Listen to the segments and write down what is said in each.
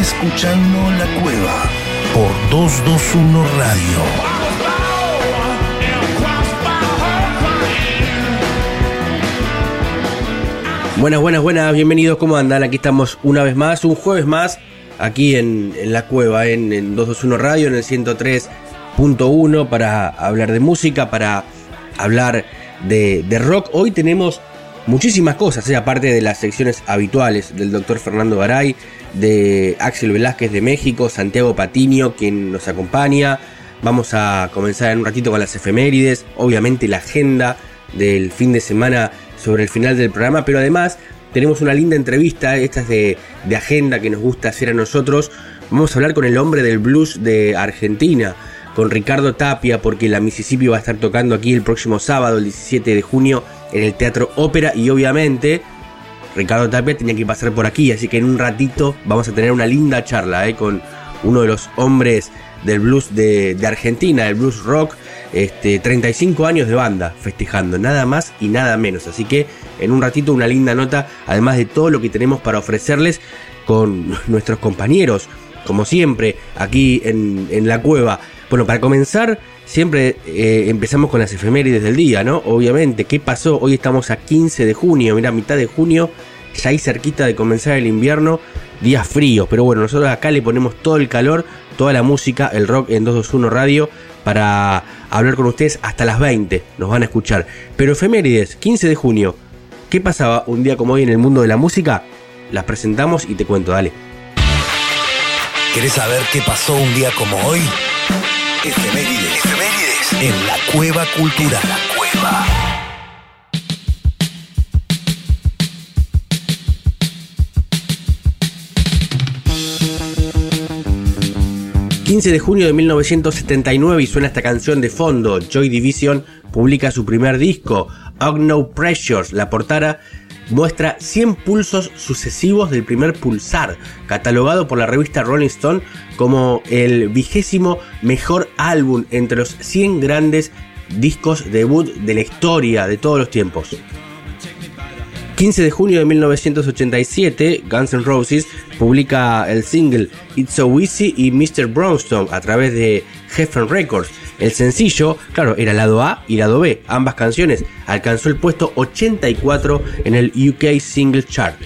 Escuchando La Cueva por 221 Radio. Buenas, buenas, buenas, bienvenidos, ¿cómo andan? Aquí estamos una vez más, un jueves más, aquí en, la cueva, en, 221 Radio, en el 103.1, para hablar de música, para hablar de, rock. Hoy tenemos muchísimas cosas, ¿eh? aparte de las secciones habituales del doctor Fernando Garay, de Axel Velázquez de México, Santiago Patiño, quien nos acompaña. Vamos a comenzar en un ratito con las efemérides, obviamente la agenda del fin de semana sobre el final del programa, pero además tenemos una linda entrevista, esta es de, agenda que nos gusta hacer a nosotros. Vamos a hablar con el hombre del blues de Argentina, con Ricardo Tapia, porque la Mississippi va a estar tocando aquí el próximo sábado, el 17 de junio, en el Teatro Ópera y obviamente Ricardo Tapia tenía que pasar por aquí, así que en un ratito vamos a tener una linda charla eh, con uno de los hombres del blues de, Argentina, el blues rock, este, 35 años de banda festejando, nada más y nada menos. Así que en un ratito una linda nota, además de todo lo que tenemos para ofrecerles con nuestros compañeros, como siempre, aquí en, la cueva. Bueno, para comenzar, siempre eh, empezamos con las efemérides del día, ¿no? Obviamente, ¿qué pasó? Hoy estamos a 15 de junio, mira, mitad de junio, ya ahí cerquita de comenzar el invierno, días fríos, pero bueno, nosotros acá le ponemos todo el calor, toda la música, el rock en 221 Radio para hablar con ustedes hasta las 20. Nos van a escuchar. Pero efemérides, 15 de junio. ¿Qué pasaba un día como hoy en el mundo de la música? Las presentamos y te cuento, dale. ¿Querés saber qué pasó un día como hoy? Efemérides, efemérides en la cueva cultural. La cueva. 15 de junio de 1979 y suena esta canción de fondo. Joy Division publica su primer disco, No Pressures. La portada muestra 100 pulsos sucesivos del primer pulsar, catalogado por la revista Rolling Stone como el vigésimo mejor álbum entre los 100 grandes discos debut de la historia de todos los tiempos. 15 de junio de 1987, Guns N' Roses publica el single It's So Easy y Mr. Brownstone a través de Heffen Records. El sencillo, claro, era lado A y lado B. Ambas canciones alcanzó el puesto 84 en el UK Single Chart.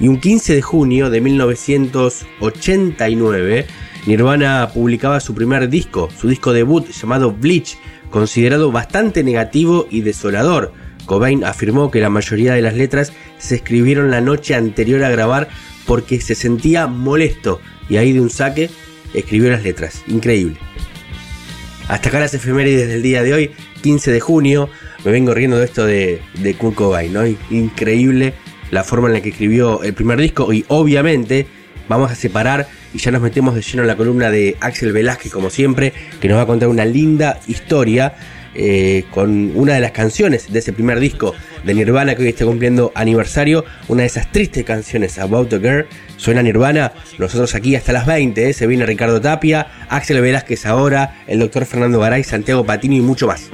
Y un 15 de junio de 1989, Nirvana publicaba su primer disco, su disco debut llamado Bleach, considerado bastante negativo y desolador Cobain afirmó que la mayoría de las letras se escribieron la noche anterior a grabar porque se sentía molesto y ahí de un saque escribió las letras. Increíble. Hasta acá las efemérides del día de hoy, 15 de junio. Me vengo riendo de esto de, de Kurt Cobain, ¿no? Increíble la forma en la que escribió el primer disco y obviamente vamos a separar y ya nos metemos de lleno en la columna de Axel Velázquez como siempre, que nos va a contar una linda historia eh, con una de las canciones de ese primer disco de Nirvana que hoy está cumpliendo aniversario, una de esas tristes canciones, About the Girl, suena Nirvana, nosotros aquí hasta las 20, eh, se viene Ricardo Tapia, Axel Velázquez ahora, el doctor Fernando Garay, Santiago Patini y mucho más.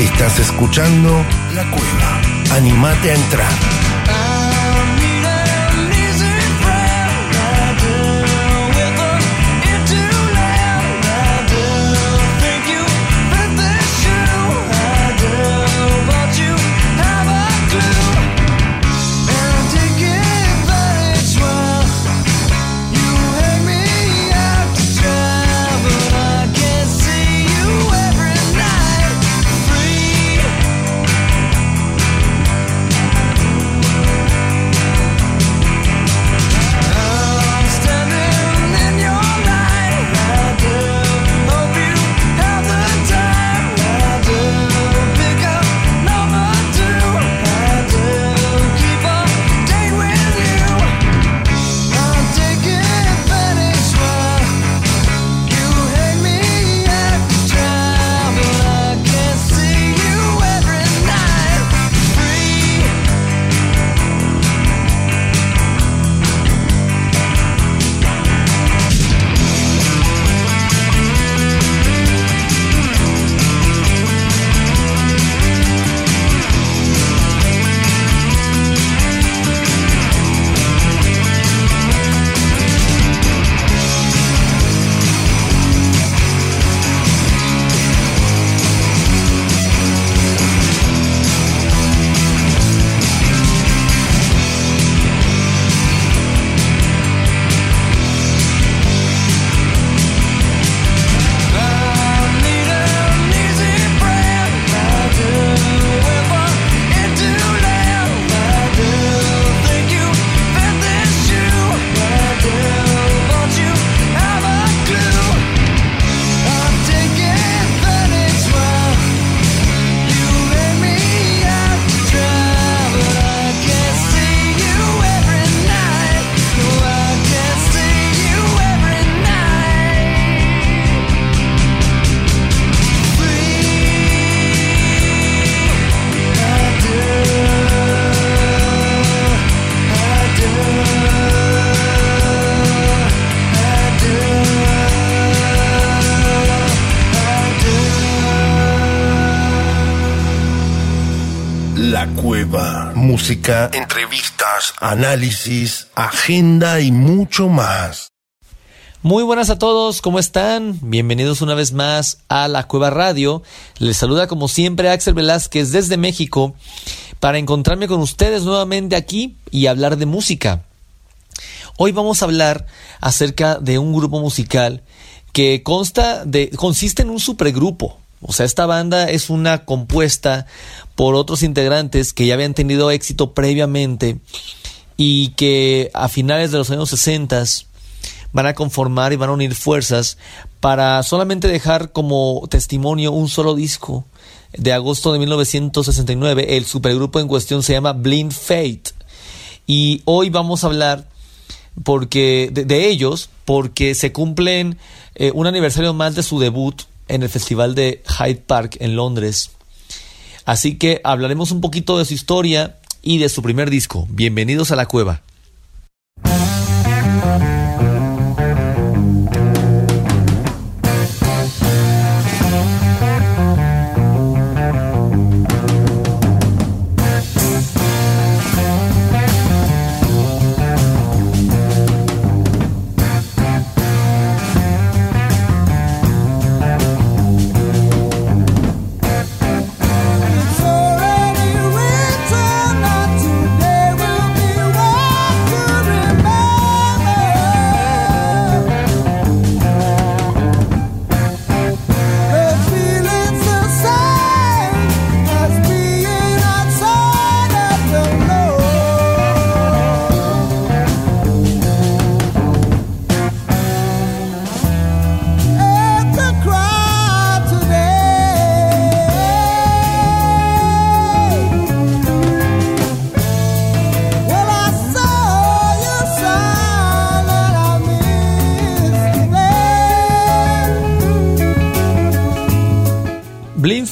Estás escuchando La Cueva. Animate a entrar. Música, entrevistas, análisis, agenda y mucho más. Muy buenas a todos, ¿cómo están? Bienvenidos una vez más a La Cueva Radio. Les saluda como siempre Axel Velázquez desde México para encontrarme con ustedes nuevamente aquí y hablar de música. Hoy vamos a hablar acerca de un grupo musical que consta de, consiste en un supergrupo. O sea, esta banda es una compuesta por otros integrantes que ya habían tenido éxito previamente y que a finales de los años 60 van a conformar y van a unir fuerzas para solamente dejar como testimonio un solo disco de agosto de 1969. El supergrupo en cuestión se llama Blind Fate. Y hoy vamos a hablar porque de, ellos porque se cumplen eh, un aniversario más de su debut en el Festival de Hyde Park en Londres. Así que hablaremos un poquito de su historia y de su primer disco. Bienvenidos a la cueva.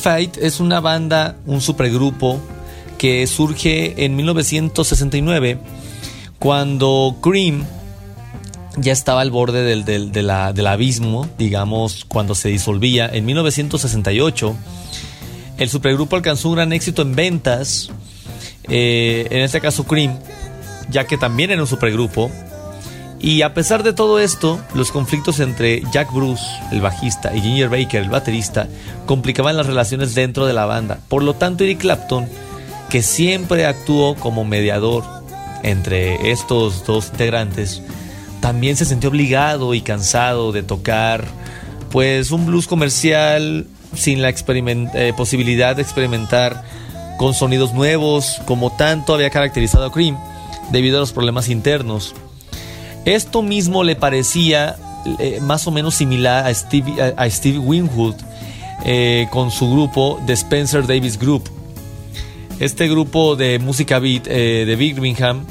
Fight es una banda, un supergrupo que surge en 1969 cuando Cream ya estaba al borde del, del, abismo, digamos, cuando se disolvía. En 1968 el supergrupo alcanzó un gran éxito en ventas, eh, en este caso Cream, ya que también era un supergrupo, y a pesar de todo esto, los conflictos entre Jack Bruce, el bajista, y Ginger Baker, el baterista, complicaban las relaciones dentro de la banda. Por lo tanto, Eric Clapton, que siempre actuó como mediador entre estos dos integrantes, también se sintió obligado y cansado de tocar pues un blues comercial sin la eh, posibilidad de experimentar con sonidos nuevos como tanto había caracterizado a Cream debido a los problemas internos. Esto mismo le parecía eh, más o menos similar a Steve, a, Steve Winwood eh, con su grupo The Spencer Davis Group. Este grupo de música beat eh, de Birmingham.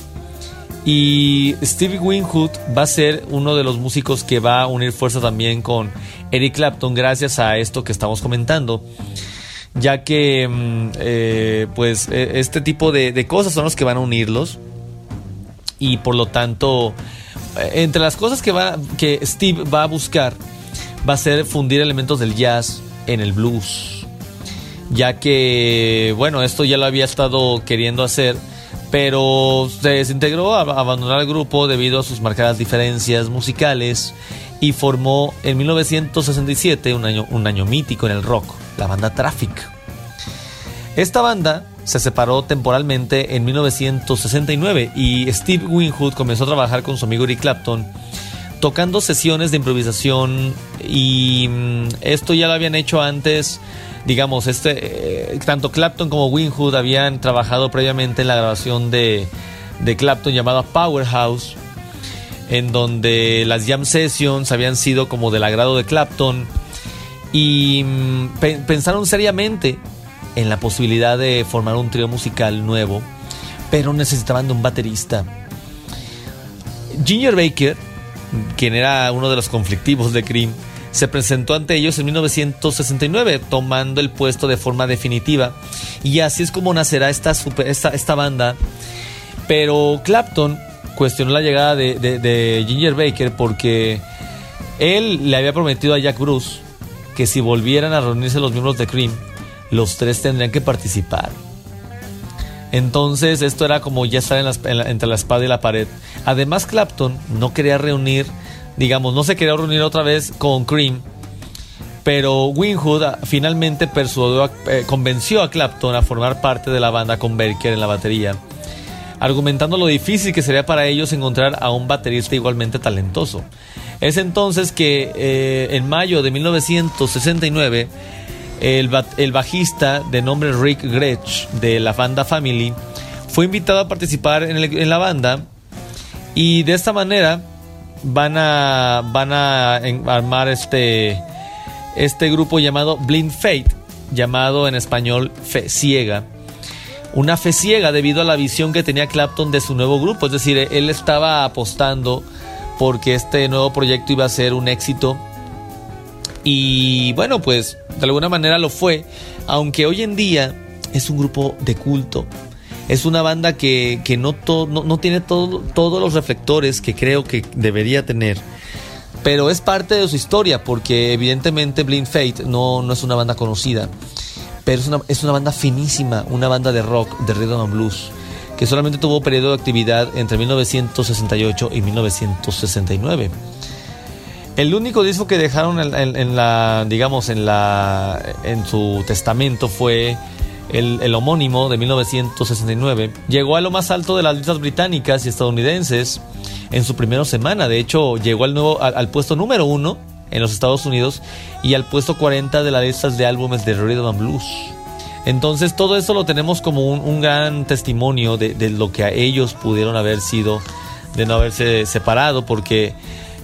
Y Steve Winwood va a ser uno de los músicos que va a unir fuerza también con Eric Clapton gracias a esto que estamos comentando ya que mm, pues e, este tipo de, de, cosas son los que van a unirlos y por lo tanto eh, entre las cosas que, va, que Steve va a buscar va a ser fundir elementos del jazz en el blues. Ya que, bueno, esto ya lo había estado queriendo hacer, pero se desintegró, abandonó el grupo debido a sus marcadas diferencias musicales y formó en 1967 un año, un año mítico en el rock, la banda Traffic. Esta banda se separó temporalmente en 1969 y Steve Winwood comenzó a trabajar con su amigo Eric Clapton tocando sesiones de improvisación y mm, esto ya lo habían hecho antes digamos este eh, tanto Clapton como Winwood habían trabajado previamente en la grabación de, de Clapton llamada Powerhouse en donde las jam sessions habían sido como del agrado de Clapton y mm, pensaron seriamente en la posibilidad de formar un trío musical nuevo, pero necesitaban de un baterista. Ginger Baker, quien era uno de los conflictivos de Cream, se presentó ante ellos en 1969, tomando el puesto de forma definitiva. Y así es como nacerá esta, esta, banda. Pero Clapton cuestionó la llegada de, de Ginger Baker porque él le había prometido a Jack Bruce que si volvieran a reunirse los miembros de Cream, los tres tendrían que participar. Entonces esto era como ya estar entre la espada y la pared. Además Clapton no quería reunir, digamos, no se quería reunir otra vez con Cream, pero Winwood ah, finalmente persuadió, eh, convenció a Clapton a formar parte de la banda con Baker en la batería, argumentando lo difícil que sería para ellos encontrar a un baterista igualmente talentoso. Es entonces que eh, en mayo de 1969 el, bajista de nombre Rick Gretsch de la banda Family fue invitado a participar en, la banda y de esta manera van a, van a armar este, este grupo llamado Blind Faith, llamado en español Fe Ciega. Una fe ciega debido a la visión que tenía Clapton de su nuevo grupo, es decir, él estaba apostando porque este nuevo proyecto iba a ser un éxito y bueno, pues de alguna manera lo fue, aunque hoy en día es un grupo de culto. Es una banda que, no, no, tiene todos los reflectores que creo que debería tener. Pero es parte de su historia, porque evidentemente Blind Fate no, no es una banda conocida. Pero es una, es una banda finísima, una banda de rock, de rhythm and blues, que solamente tuvo periodo de actividad entre 1968 y 1969. El único disco que dejaron en, la, digamos, en la, su testamento fue el, homónimo de 1969. Llegó a lo más alto de las listas británicas y estadounidenses en su primera semana. De hecho, llegó al nuevo, al, puesto número uno en los Estados Unidos y al puesto 40 de las listas de álbumes de Rhythm and Blues. Entonces todo eso lo tenemos como un, gran testimonio de, de, lo que a ellos pudieron haber sido de no haberse separado porque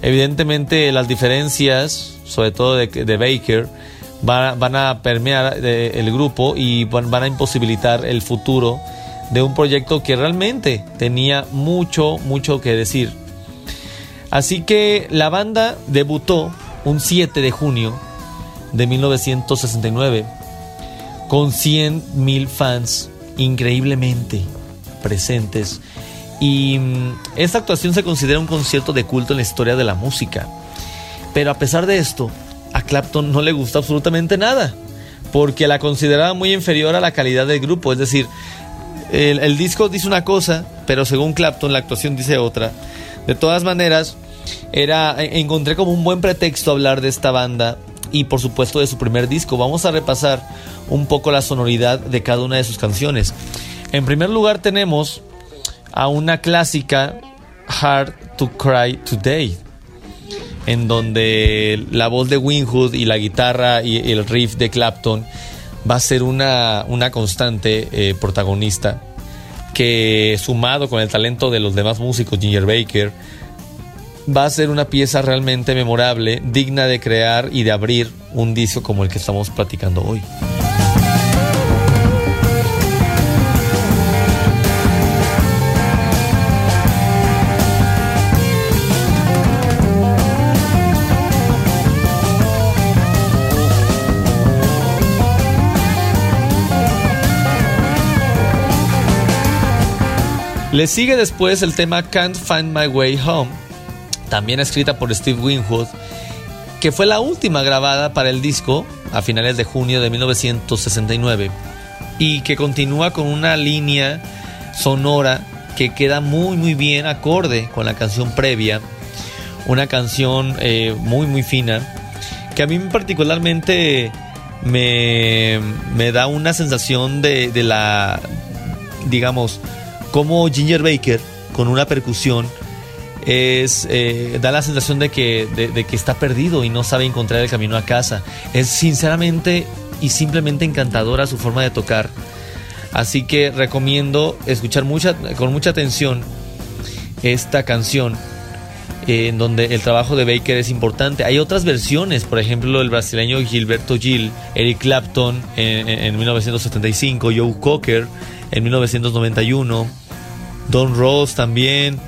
Evidentemente las diferencias, sobre todo de, Baker, van, a permear eh, el grupo y van, a imposibilitar el futuro de un proyecto que realmente tenía mucho, mucho que decir. Así que la banda debutó un 7 de junio de 1969 con 100 mil fans increíblemente presentes y mm, esta actuación se considera un concierto de culto en la historia de la música. Pero a pesar de esto, a Clapton no le gusta absolutamente nada, porque la consideraba muy inferior a la calidad del grupo. Es decir, el, disco dice una cosa, pero según Clapton la actuación dice otra. De todas maneras, era e, encontré como un buen pretexto hablar de esta banda y por supuesto de su primer disco. Vamos a repasar un poco la sonoridad de cada una de sus canciones. En primer lugar tenemos a una clásica Hard to Cry Today, en donde la voz de Winwood y la guitarra y el riff de Clapton va a ser una, una constante eh, protagonista que sumado con el talento de los demás músicos, Ginger Baker, va a ser una pieza realmente memorable, digna de crear y de abrir un disco como el que estamos platicando hoy. Le sigue después el tema Can't Find My Way Home, también escrita por Steve Winwood, que fue la última grabada para el disco a finales de junio de 1969 y que continúa con una línea sonora que queda muy muy bien acorde con la canción previa, una canción eh, muy muy fina que a mí particularmente me, me da una sensación de, de la, digamos, como Ginger Baker con una percusión es eh, da la sensación de que, de, que está perdido y no sabe encontrar el camino a casa. Es sinceramente y simplemente encantadora su forma de tocar. Así que recomiendo escuchar mucha, con mucha atención esta canción eh, en donde el trabajo de Baker es importante. Hay otras versiones, por ejemplo, el brasileño Gilberto Gil, Eric Clapton en, en 1975, Joe Cocker en 1991. Don Ross también,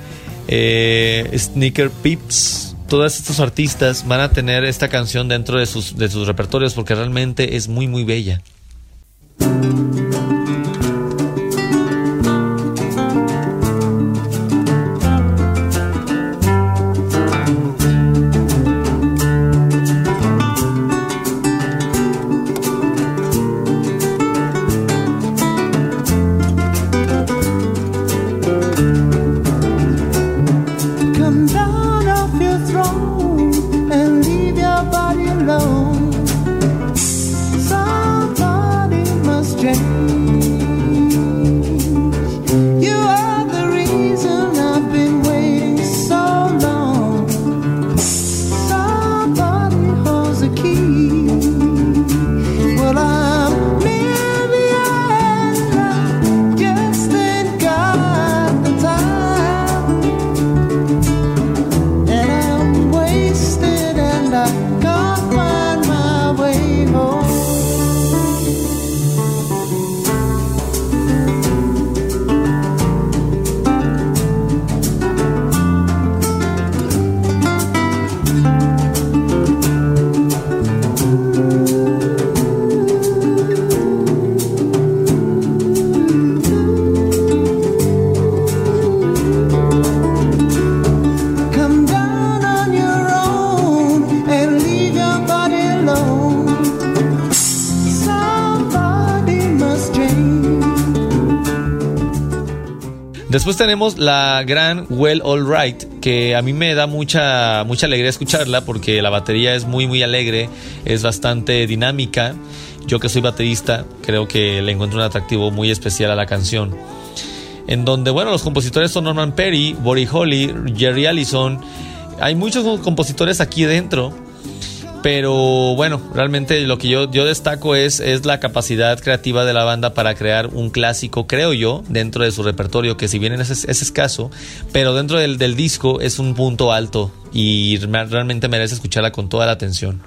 eh, Sneaker Pips, todos estos artistas van a tener esta canción dentro de sus, de sus repertorios porque realmente es muy muy bella. Después tenemos la gran Well All Right, que a mí me da mucha, mucha alegría escucharla porque la batería es muy, muy alegre, es bastante dinámica. Yo que soy baterista, creo que le encuentro un atractivo muy especial a la canción. En donde, bueno, los compositores son Norman Perry, Bory Holly, Jerry Allison. Hay muchos compositores aquí dentro pero bueno, realmente lo que yo, yo destaco es, es la capacidad creativa de la banda para crear un clásico, creo yo, dentro de su repertorio, que si bien es, es escaso, pero dentro del, del disco es un punto alto y realmente merece escucharla con toda la atención.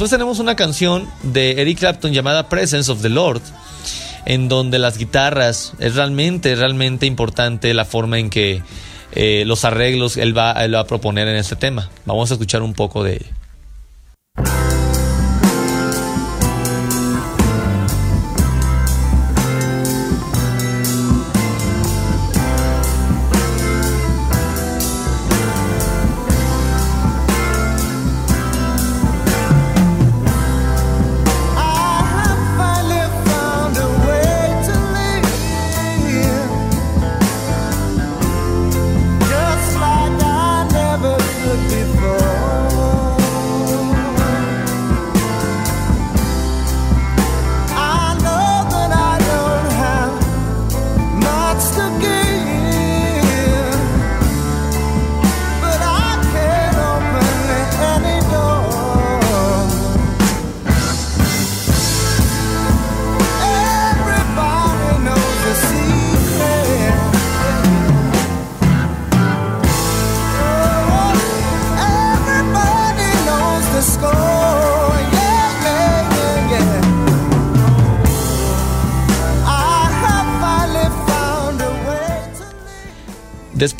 Después tenemos una canción de Eric Clapton llamada Presence of the Lord, en donde las guitarras es realmente, realmente importante la forma en que eh, los arreglos él va, él va a proponer en este tema. Vamos a escuchar un poco de ello.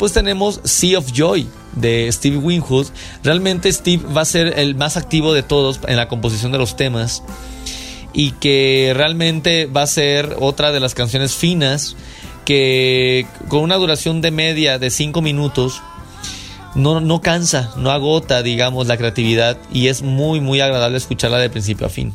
Después tenemos Sea of Joy de Steve Winwood. Realmente Steve va a ser el más activo de todos en la composición de los temas y que realmente va a ser otra de las canciones finas que con una duración de media de 5 minutos no, no cansa, no agota, digamos, la creatividad y es muy, muy agradable escucharla de principio a fin.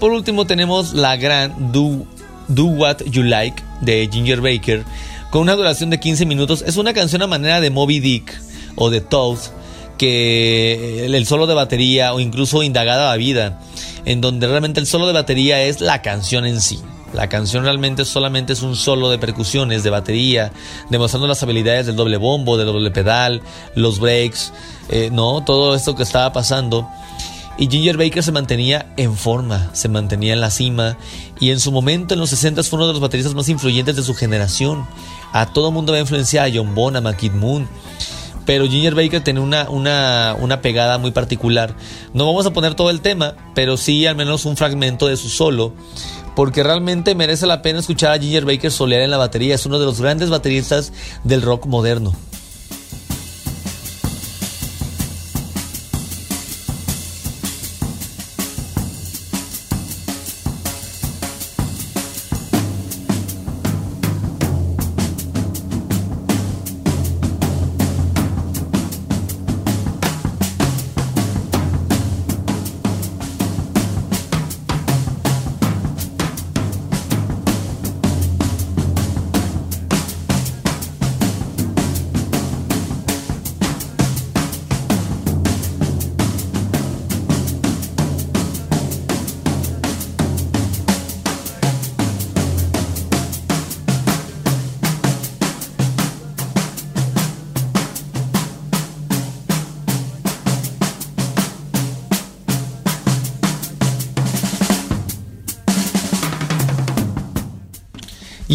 Por último tenemos la gran Do, What You Like de Ginger Baker con una duración de 15 minutos. Es una canción a manera de Moby Dick o de Toad que el solo de batería o incluso Indagada la Vida, en donde realmente el solo de batería es la canción en sí. La canción realmente solamente es un solo de percusiones, de batería, demostrando las habilidades del doble bombo, del doble pedal, los breaks, eh, no, todo esto que estaba pasando. Y Ginger Baker se mantenía en forma, se mantenía en la cima y en su momento en los 60 fue uno de los bateristas más influyentes de su generación. A todo mundo va a influenciar a John Bonham, a Kid Moon. Pero Ginger Baker tiene una, una, una pegada muy particular. No vamos a poner todo el tema, pero sí al menos un fragmento de su solo porque realmente merece la pena escuchar a Ginger Baker solear en la batería. Es uno de los grandes bateristas del rock moderno.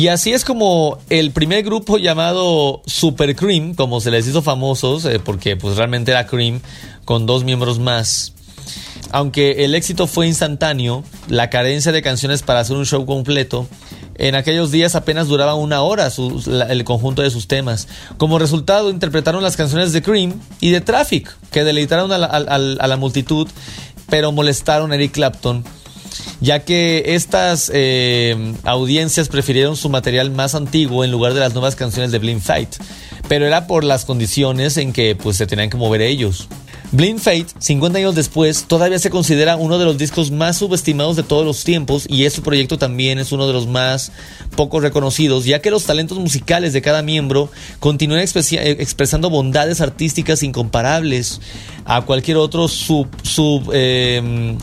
Y así es como el primer grupo llamado Super Cream, como se les hizo famosos, eh, porque pues realmente era Cream, con dos miembros más. Aunque el éxito fue instantáneo, la carencia de canciones para hacer un show completo, en aquellos días apenas duraba una hora el conjunto de sus temas. Como resultado, interpretaron las canciones de Cream y de Traffic, que deleitaron a la, a la multitud, pero molestaron a Eric Clapton ya que estas eh, audiencias prefirieron su material más antiguo en lugar de las nuevas canciones de Blind Fight, pero era por las condiciones en que pues, se tenían que mover ellos. Blind Fate, 50 años después, todavía se considera uno de los discos más subestimados de todos los tiempos y este proyecto también es uno de los más poco reconocidos, ya que los talentos musicales de cada miembro continúan expresando bondades artísticas incomparables a cualquier otro sub... eh,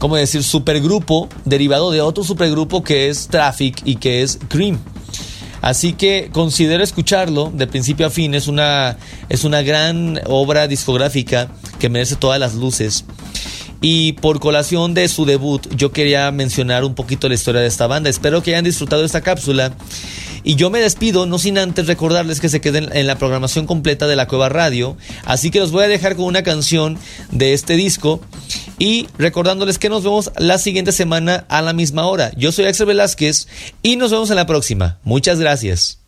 ¿cómo decir?, supergrupo derivado de otro supergrupo que es Traffic y que es Cream. Así que considero escucharlo de principio a fin. Es una, es una gran obra discográfica que merece todas las luces. Y por colación de su debut, yo quería mencionar un poquito la historia de esta banda. Espero que hayan disfrutado esta cápsula. Y yo me despido, no sin antes recordarles que se queden en la programación completa de la Cueva Radio. Así que los voy a dejar con una canción de este disco. Y recordándoles que nos vemos la siguiente semana a la misma hora. Yo soy Axel Velázquez y nos vemos en la próxima. Muchas gracias.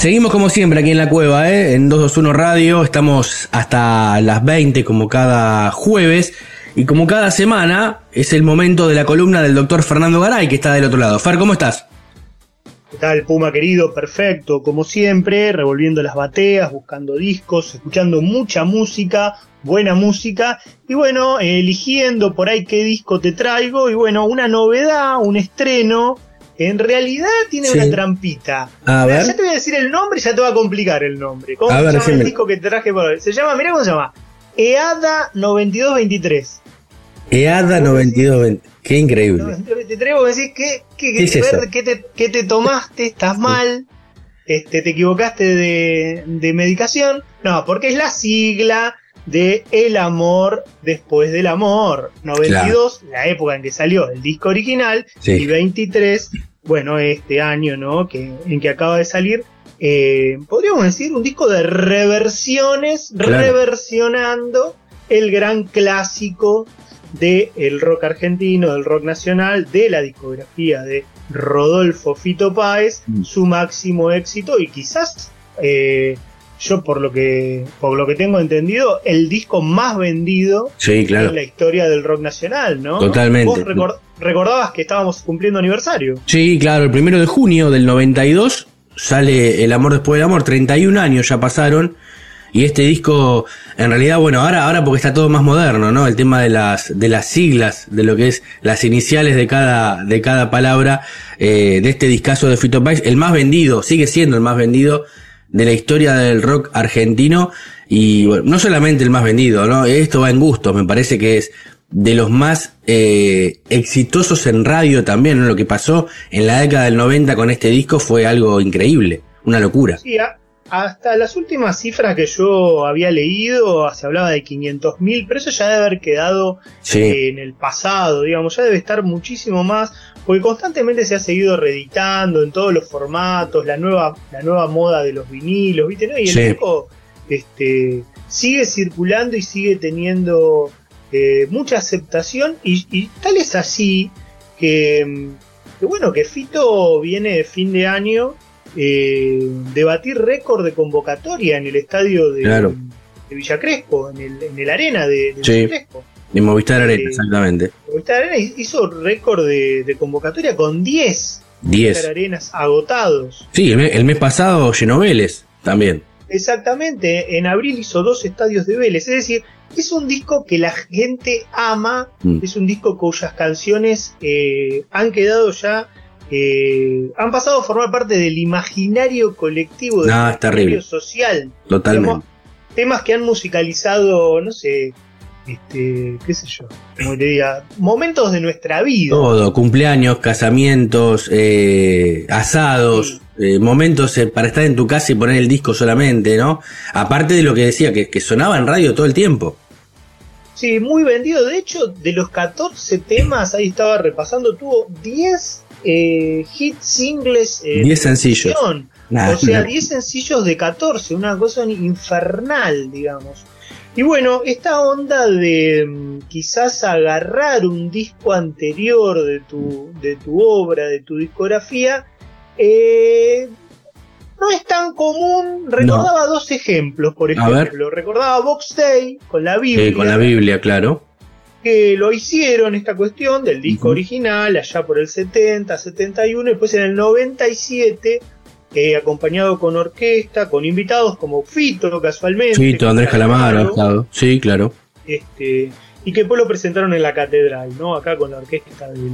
Seguimos como siempre aquí en la cueva, ¿eh? en 221 Radio. Estamos hasta las 20 como cada jueves. Y como cada semana es el momento de la columna del doctor Fernando Garay que está del otro lado. Fer, ¿cómo estás? ¿Qué tal, Puma querido? Perfecto, como siempre, revolviendo las bateas, buscando discos, escuchando mucha música, buena música, y bueno, eligiendo por ahí qué disco te traigo, y bueno, una novedad, un estreno, en realidad tiene Sí. una trampita. A ver. Ya te voy a decir el nombre y ya te va a complicar el nombre. ¿Cómo A se ver, llama el disco que traje por hoy? Se llama, mirá cómo se llama. EADA 9223. EADA 9220. Qué increíble. 9223, vos decís, ¿qué, qué, ¿Qué es ver, qué te, qué te tomaste? ¿Estás mal? Este, ¿Te equivocaste de, de medicación? No, porque es la sigla de El amor después del amor. 92, la época en que salió el disco original, Sí. y 23, bueno, este año, ¿no? Que, en que acaba de salir. eh, podríamos decir un disco de reversiones, Claro. reversionando el gran clásico del rock argentino, del rock nacional, de la discografía de Rodolfo Fito Páez, Mm. su máximo éxito y quizás eh, yo por lo que por lo que tengo entendido el disco más vendido Sí, claro. en la historia del rock nacional, ¿no? Totalmente. Vos recordabas que estábamos cumpliendo aniversario. Sí, claro, el primero de junio del 92 sale El amor después del amor, 31 años ya pasaron. Y este disco, en realidad, bueno, ahora, ahora porque está todo más moderno, ¿no? El tema de las, de las siglas, de lo que es las iniciales de cada, de cada palabra, eh, de este discazo de Fito Páez, el más vendido, sigue siendo el más vendido de la historia del rock argentino. Y bueno, no solamente el más vendido, ¿no? Esto va en gusto, me parece que es de los más eh, exitosos en radio también, ¿no? Lo que pasó en la década del 90 con este disco fue algo increíble, una locura. Sí, hasta las últimas cifras que yo había leído se hablaba de 500.000, pero eso ya debe haber quedado Sí, eh, en el pasado, digamos, ya debe estar muchísimo más, porque constantemente se ha seguido reeditando en todos los formatos, la nueva, la nueva moda de los vinilos, ¿viste? ¿no? Y el Sí. disco este, sigue circulando y sigue teniendo eh, mucha aceptación, y, y tal es así que, mm, que, bueno, que Fito viene de fin de año eh, de batir récord de convocatoria en el estadio de, Claro. de Villa Crespo, en el, en el arena de, de Sí. Villa Crespo. de Movistar Arena, Eh, exactamente. Movistar Arena hizo récord de, de convocatoria con 10 Movistar 10. Arenas agotados. Sí, el mes, el mes pasado llenó Vélez también. Exactamente, en abril hizo dos estadios de Vélez. Es decir, es un disco que la gente ama, Mm. es un disco cuyas canciones eh, han quedado ya, eh, han pasado a formar parte del imaginario colectivo, del No, imaginario social. Totalmente. Digamos, temas que han musicalizado, no sé, este, qué sé yo, como te diga, momentos de nuestra vida. Todo, cumpleaños, casamientos, eh, asados, eh, momentos eh, para estar en tu casa y poner el disco solamente, ¿no? Aparte de lo que decía, que, que sonaba en radio todo el tiempo. Sí, muy vendido. De hecho, de los 14 temas, ahí estaba repasando, tuvo 10 eh, hits singles. eh, 10 sencillos. de canción. Nah, o sea, nah. 10 sencillos de 14, una cosa infernal, digamos. Y bueno, esta onda de mm, quizás agarrar un disco anterior de tu, de tu obra, de tu discografía, eh, no es tan común. Recordaba dos ejemplos, por ejemplo. Recordaba Box Day con la Biblia Eh, con la Biblia, claro. que lo hicieron esta cuestión del disco original allá por el 70, 71 y después en el 97 eh, acompañado con orquesta, con invitados como Fito casualmente. Fito, Andrés Calamaro, claro. Sí, claro. este, y que después lo presentaron en la catedral, ¿no? Acá con la orquesta del,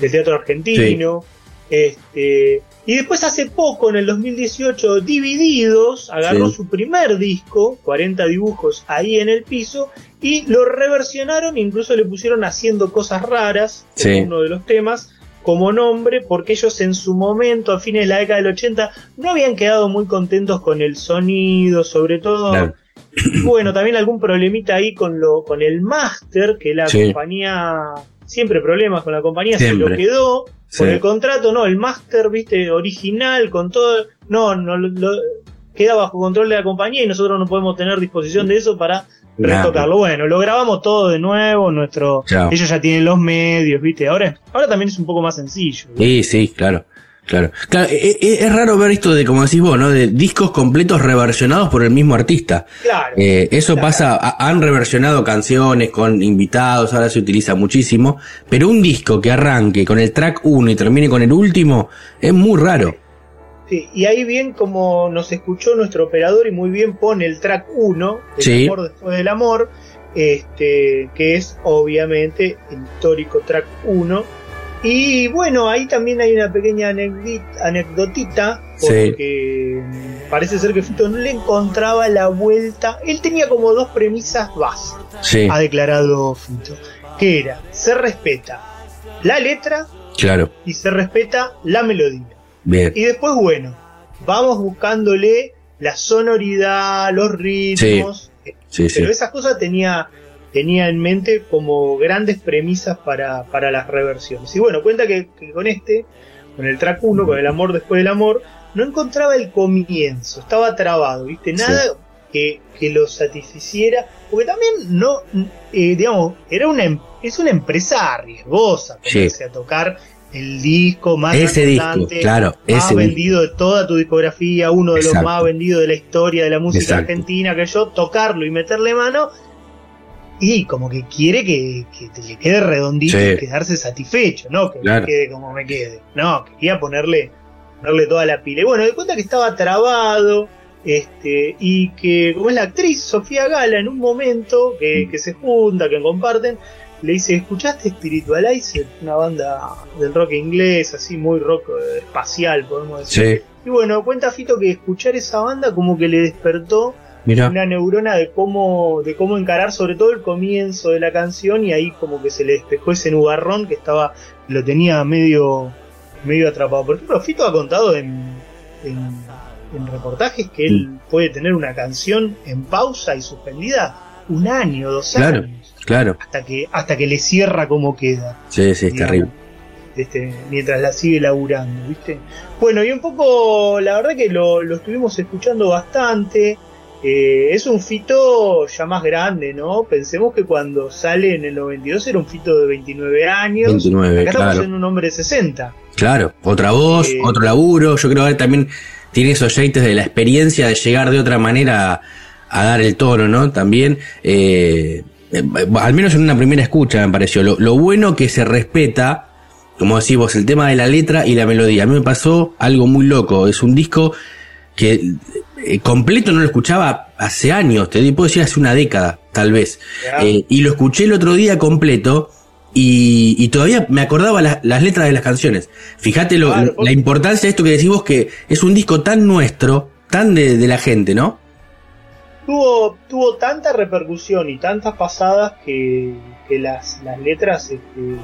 del Teatro Argentino. Este, y después hace poco, en el 2018, Divididos agarró Sí. su primer disco, 40 dibujos ahí en el piso, y lo reversionaron, incluso le pusieron haciendo cosas raras, Sí. en uno de los temas, como nombre, porque ellos en su momento, a fines de la década del 80, no habían quedado muy contentos con el sonido, sobre todo bueno, también algún problemita ahí con lo con el máster, que la compañía siempre problemas con la compañía, se lo quedó por el contrato, no, el máster, viste, original, con todo, no, no lo, queda bajo control de la compañía y nosotros no podemos tener disposición de eso para retocarlo. Bueno, lo grabamos todo de nuevo, nuestro, ellos ya tienen los medios, viste, ahora, ahora también es un poco más sencillo. Sí, sí, claro. Claro, claro e, e, es, raro ver esto de, como decís vos, ¿no? De discos completos reversionados por el mismo artista. Claro. Eh, eso pasa, han reversionado canciones con invitados, ahora se utiliza muchísimo, pero un disco que arranque con el track 1 y termine con el último es muy raro. Sí, y ahí bien como nos escuchó nuestro operador y muy bien pone el track 1, el amor después del amor, este, que es obviamente el histórico track 1 y bueno, ahí también hay una pequeña anecdotita, porque parece ser que Fito no le encontraba la vuelta. Él tenía como dos premisas básicas, ha declarado Fito, que era, se respeta la letra claro. y se respeta la melodía. Y después, bueno, vamos buscándole la sonoridad, los ritmos. pero esas cosas tenía tenía en mente como grandes premisas para, para las reversiones. Y bueno, cuenta que, con este, con el track 1, con el amor después del amor, no encontraba el comienzo, estaba trabado, ¿viste? Nada que, que, lo satisficiera, porque también no, eh, digamos, era una, em, es una empresa arriesgosa ponerse a tocar el disco más ese disco, claro, más vendido de toda tu discografía, uno de los más vendidos de la historia de la música argentina, que yo, tocarlo y meterle mano, y como que quiere que, te le quede redondito y quedarse satisfecho, no que me quede como me quede. No, quería ponerle, ponerle toda la pila. Y bueno, de cuenta que estaba trabado, este, y que como es la actriz Sofía Gala en un momento que, mm. que se junta, que comparten, le dice, ¿escuchaste Spiritualize? Una banda del rock inglés, así muy rock eh, espacial, podemos decir. Y bueno, cuenta Fito que escuchar esa banda como que le despertó una neurona de cómo, de cómo encarar sobre todo el comienzo de la canción y ahí como que se le despejó ese nubarrón que estaba, lo tenía medio, medio atrapado. Por ejemplo, Fito ha contado en, en, reportajes que él mm. puede tener una canción en pausa y suspendida un año, dos años. Claro. Hasta que, hasta que le cierra como queda. Sí, sí, es terrible. Este, mientras la sigue laburando, ¿viste? Bueno, y un poco, la verdad que lo, lo estuvimos escuchando bastante. Eh, es un fito ya más grande, ¿no? Pensemos que cuando sale en el 92 era un fito de 29 años. 29, Acá estamos en un hombre de 60. Claro, otra voz, eh, otro laburo. Yo creo que también tiene esos jeites de la experiencia de llegar de otra manera a, dar el tono, ¿no? También, eh, al menos en una primera escucha me pareció. Lo, lo bueno que se respeta, como decís vos, el tema de la letra y la melodía. A mí me pasó algo muy loco. Es un disco que eh, completo no lo escuchaba hace años, te puedo decir hace una década, tal vez. Eh, y lo escuché el otro día completo y, todavía me acordaba las letras de las canciones. Fíjate lo, la importancia de esto que decimos que es un disco tan nuestro, tan de, la gente, ¿no? Tuvo, tuvo tanta repercusión y tantas pasadas que, que las, las letras este,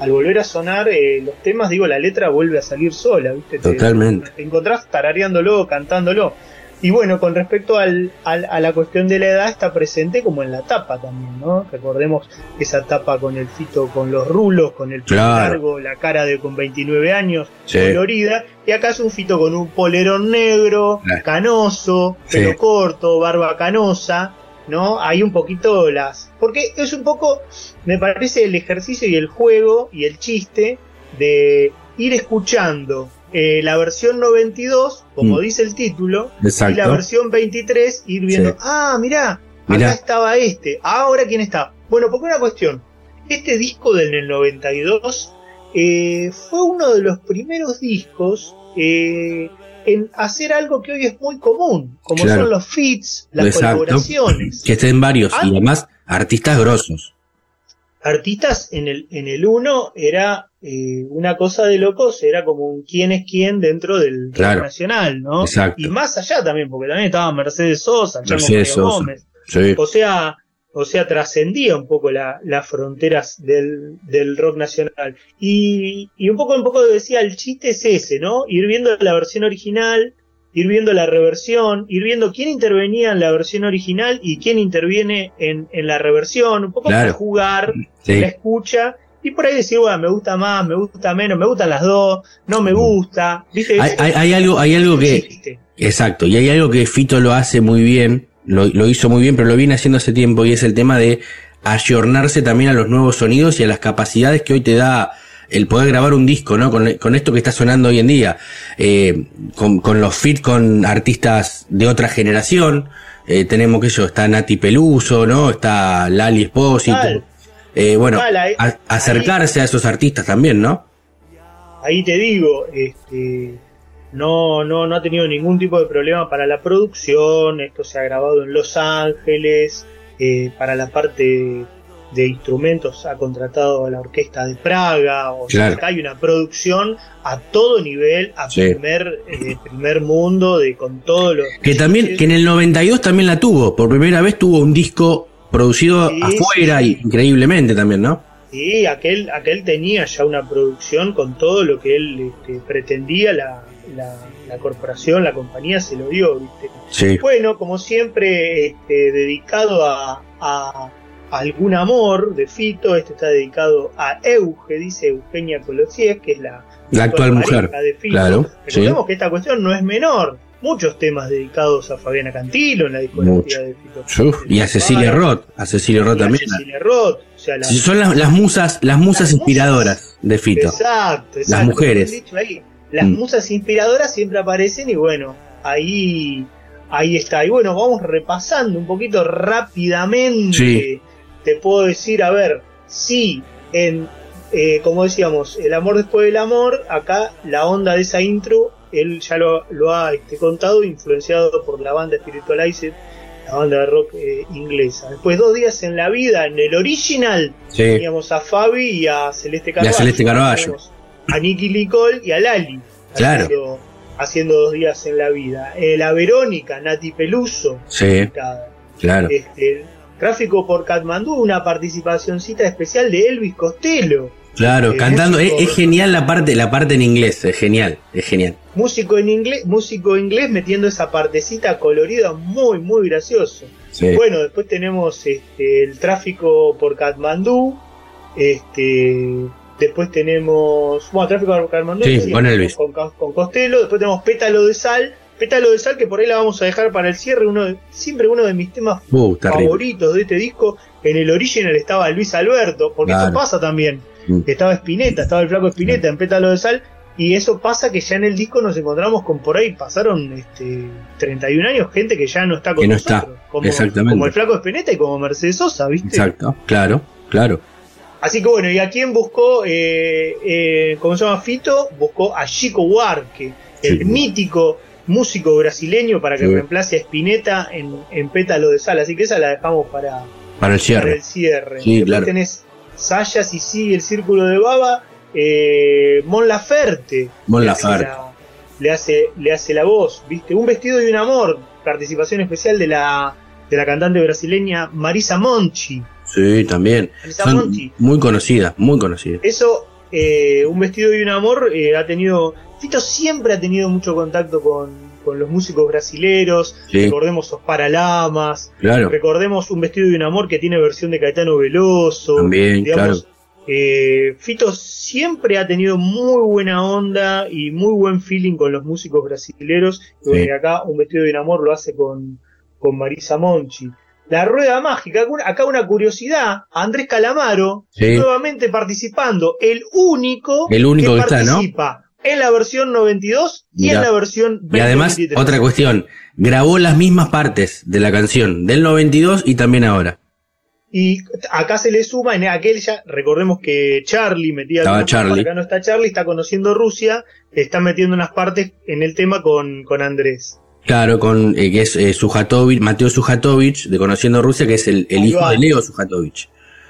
al volver a sonar eh, los temas, digo, la letra vuelve a salir sola, ¿viste? Totalmente. Te, encontrás tarareándolo, cantándolo. Y bueno, con respecto al, a la cuestión de la edad, está presente como en la tapa también, ¿no? Recordemos esa tapa con el fito, con los rulos, con el pelo largo, la cara de con 29 años, colorida. Y acá es un fito con un polerón negro, canoso, pelo corto, barba canosa, ¿no? Hay un poquito las... Porque es un poco, me parece, el ejercicio y el juego y el chiste de ir escuchando eh, la versión 92, como mm. dice el título, y la versión 23, ir viendo, ah, mirá, acá estaba este, ahora quién está. Bueno, porque una cuestión, este disco del 92 eh, fue uno de los primeros discos eh, en hacer algo que hoy es muy común, como son los feats, las colaboraciones. Que estén varios y además artistas grosos. Artistas en el en el uno era eh, una cosa de locos, era como un quién es quién dentro del nacional, ¿no? Exacto. Y más allá también, porque también estaba Mercedes Sosa, Mercedes Gómez. O sea, o sea, trascendía un poco las fronteras del, del, rock nacional. Y, y, un poco, un poco decía, el chiste es ese, ¿no? Ir viendo la versión original, ir viendo la reversión, ir viendo quién intervenía en la versión original y quién interviene en, en la reversión, un poco Claro. para jugar, Sí. la escucha, y por ahí decir, bueno, me gusta más, me gusta menos, me gustan las dos, no me gusta, ¿viste? Hay, hay- hay algo, hay algo que, Existe. exacto, y hay algo que Fito lo hace muy bien, lo, lo hizo muy bien, pero lo viene haciendo hace tiempo, y es el tema de ayornarse también a los nuevos sonidos y a las capacidades que hoy te da el poder grabar un disco, ¿no? Con, con esto que está sonando hoy en día, eh, con, con los fit con artistas de otra generación, eh, tenemos que eso, está Nati Peluso, ¿no? Está Lali Espósito. Eh, bueno, a- acercarse a esos artistas también, ¿no? ahí te digo, este, no, no, no ha tenido ningún tipo de problema para la producción, esto se ha grabado en Los Ángeles, eh, para la parte de instrumentos ha contratado a la orquesta de Praga, o sea, acá hay una producción a todo nivel, a Sí. primer, eh, primer mundo, de con todo lo Que también, que en el 92 también la tuvo. Por primera vez tuvo un disco producido Sí, afuera sí. y increíblemente también, ¿no? Sí, aquel, aquel tenía ya una producción con todo lo que él este, pretendía, la, la, la corporación, la compañía se lo dio, ¿viste? Sí. Bueno, como siempre, este, dedicado a, a algún amor de Fito, este está dedicado a Euge, dice Eugenia Colosier, que es la, La actual mujer. pareja de Fito. Claro, sí. Recordemos que esta cuestión no es menor. Muchos temas dedicados a Fabiana Cantilo en la discografía de Fito. Uf, y a Cecilia Roth. A Cecilia Roth también. Cecilia Roth. O sea, la- Son las, las musas, las musas Las musas. inspiradoras de Fito. Exacto, exacto. mujeres. Bien dicho ahí. Las Mm. musas inspiradoras siempre aparecen y bueno, ahí, ahí está. Y bueno, vamos repasando un poquito rápidamente. Sí. Te puedo decir, a ver, sí, en, eh, como decíamos, el amor después del amor, acá la onda de esa intro, él ya lo, lo ha este, contado, influenciado por la banda Spiritualized, la banda de rock eh, inglesa. Después dos días en la vida, en el original, Sí. teníamos a Fabi y a Celeste. Teníamos A Nicky Nicole y a Lali. Claro. Haciendo, haciendo dos días en la vida. Eh, la Verónica, Nati Peluso. Sí, invitada. claro. Este, gráfico por Katmandú, una participacióncita especial de Elvis Costello. Claro, eh, cantando. Es genial la parte, la parte en inglés. Es genial, es genial. Músico en inglés, músico inglés metiendo esa partecita colorida muy, muy gracioso. Sí. Bueno, después tenemos este, el tráfico por Katmandú. Este, después tenemos. Bueno, tráfico por Katmandú. Sí, con Elvis. Con, con Costello. Después tenemos Pétalo de Sal. Pétalo de Sal, que por ahí la vamos a dejar para el cierre. Uno de- siempre uno de mis temas Uh, terrible. favoritos de este disco. En el original estaba Luis Alberto. Porque Claro. eso pasa también. Mm. Estaba Spinetta, estaba el flaco Spinetta en Pétalo de Sal. Y eso pasa que ya en el disco nos encontramos con por ahí, pasaron este, 31 años, gente que ya no está con Que no nosotros. está, como, exactamente. como el flaco Spinetta y como Mercedes Sosa, ¿viste? Exacto, claro, claro. Así que bueno, ¿y a quién buscó? Eh, eh, ¿Cómo se llama Fito? Buscó a Chico Huarque, el Sí. mítico músico brasileño para que Sí. reemplace a Spinetta en, en Pétalo de Sal. Así que esa la dejamos para, Para el para cierre. el cierre. Sí, Después claro. tenés Saya, si sigue el círculo de Baba, eh, Mon Laferte. Mon Laferte. la- Le hace, le hace la voz, ¿viste? Un vestido y un amor. Participación especial de la, de la cantante brasileña Marisa Monchi. Sí, también. Son muy conocidas, muy conocidas. Eso, eh, un vestido y un amor, eh, ha tenido. Fito siempre ha tenido mucho contacto con, con los músicos brasileros. Sí. Recordemos Os Paralamas. Claro, Recordemos un vestido y un amor que tiene versión de Caetano Veloso. También, eh, Fito siempre ha tenido muy buena onda y muy buen feeling con los músicos brasileros. Y Sí. y acá un vestido y un amor lo hace con, con Marisa Monchi. La rueda mágica, acá una- curiosidad, Andrés Calamaro, Sí. nuevamente participando, el único, El único que está, ¿no? participa en la versión 92 y Mirá. en la versión Y además, 2023. otra cuestión, grabó las mismas partes de la canción del 92 y también ahora. Y acá se le suma, en aquel ya, recordemos que Charlie metía Estaba Charlie. acá no está Charlie, está conociendo Rusia, está metiendo unas partes en el tema con, con Andrés. Claro, con eh, que es eh, Sujatovich, Mateo Sujatovich, de Conociendo Rusia, que es el, hijo va. de Leo Sujatovich.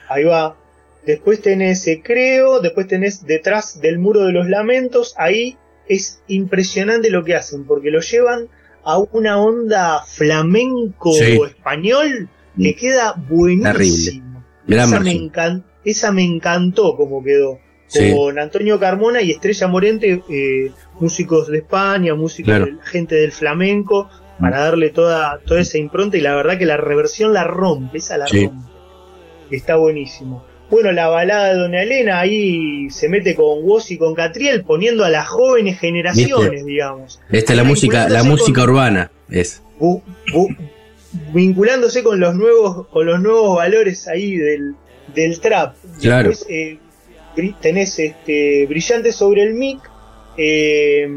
Ahí va. Después tenés eh, Creo, después tenés detrás del muro de los lamentos, ahí es impresionante lo que hacen, porque lo llevan a una onda flamenco Sí. español que Mm. queda buenísimo. Gran esa, me versión. encan- esa me encantó como quedó. Con Antonio Carmona y Estrella Morente, eh, músicos de España, músicos de gente del flamenco, para darle toda, toda esa impronta y la verdad que la reversión la rompe, esa la rompe. Está buenísimo. Bueno, la balada de Doña Elena ahí se mete con Woz y con Catriel poniendo a las jóvenes generaciones, digamos. Esta es la música, la música urbana, es. vinculándose con los nuevos, con los nuevos valores ahí del, del trap. Claro. Eh, tenés este brillante sobre el mic. Eh,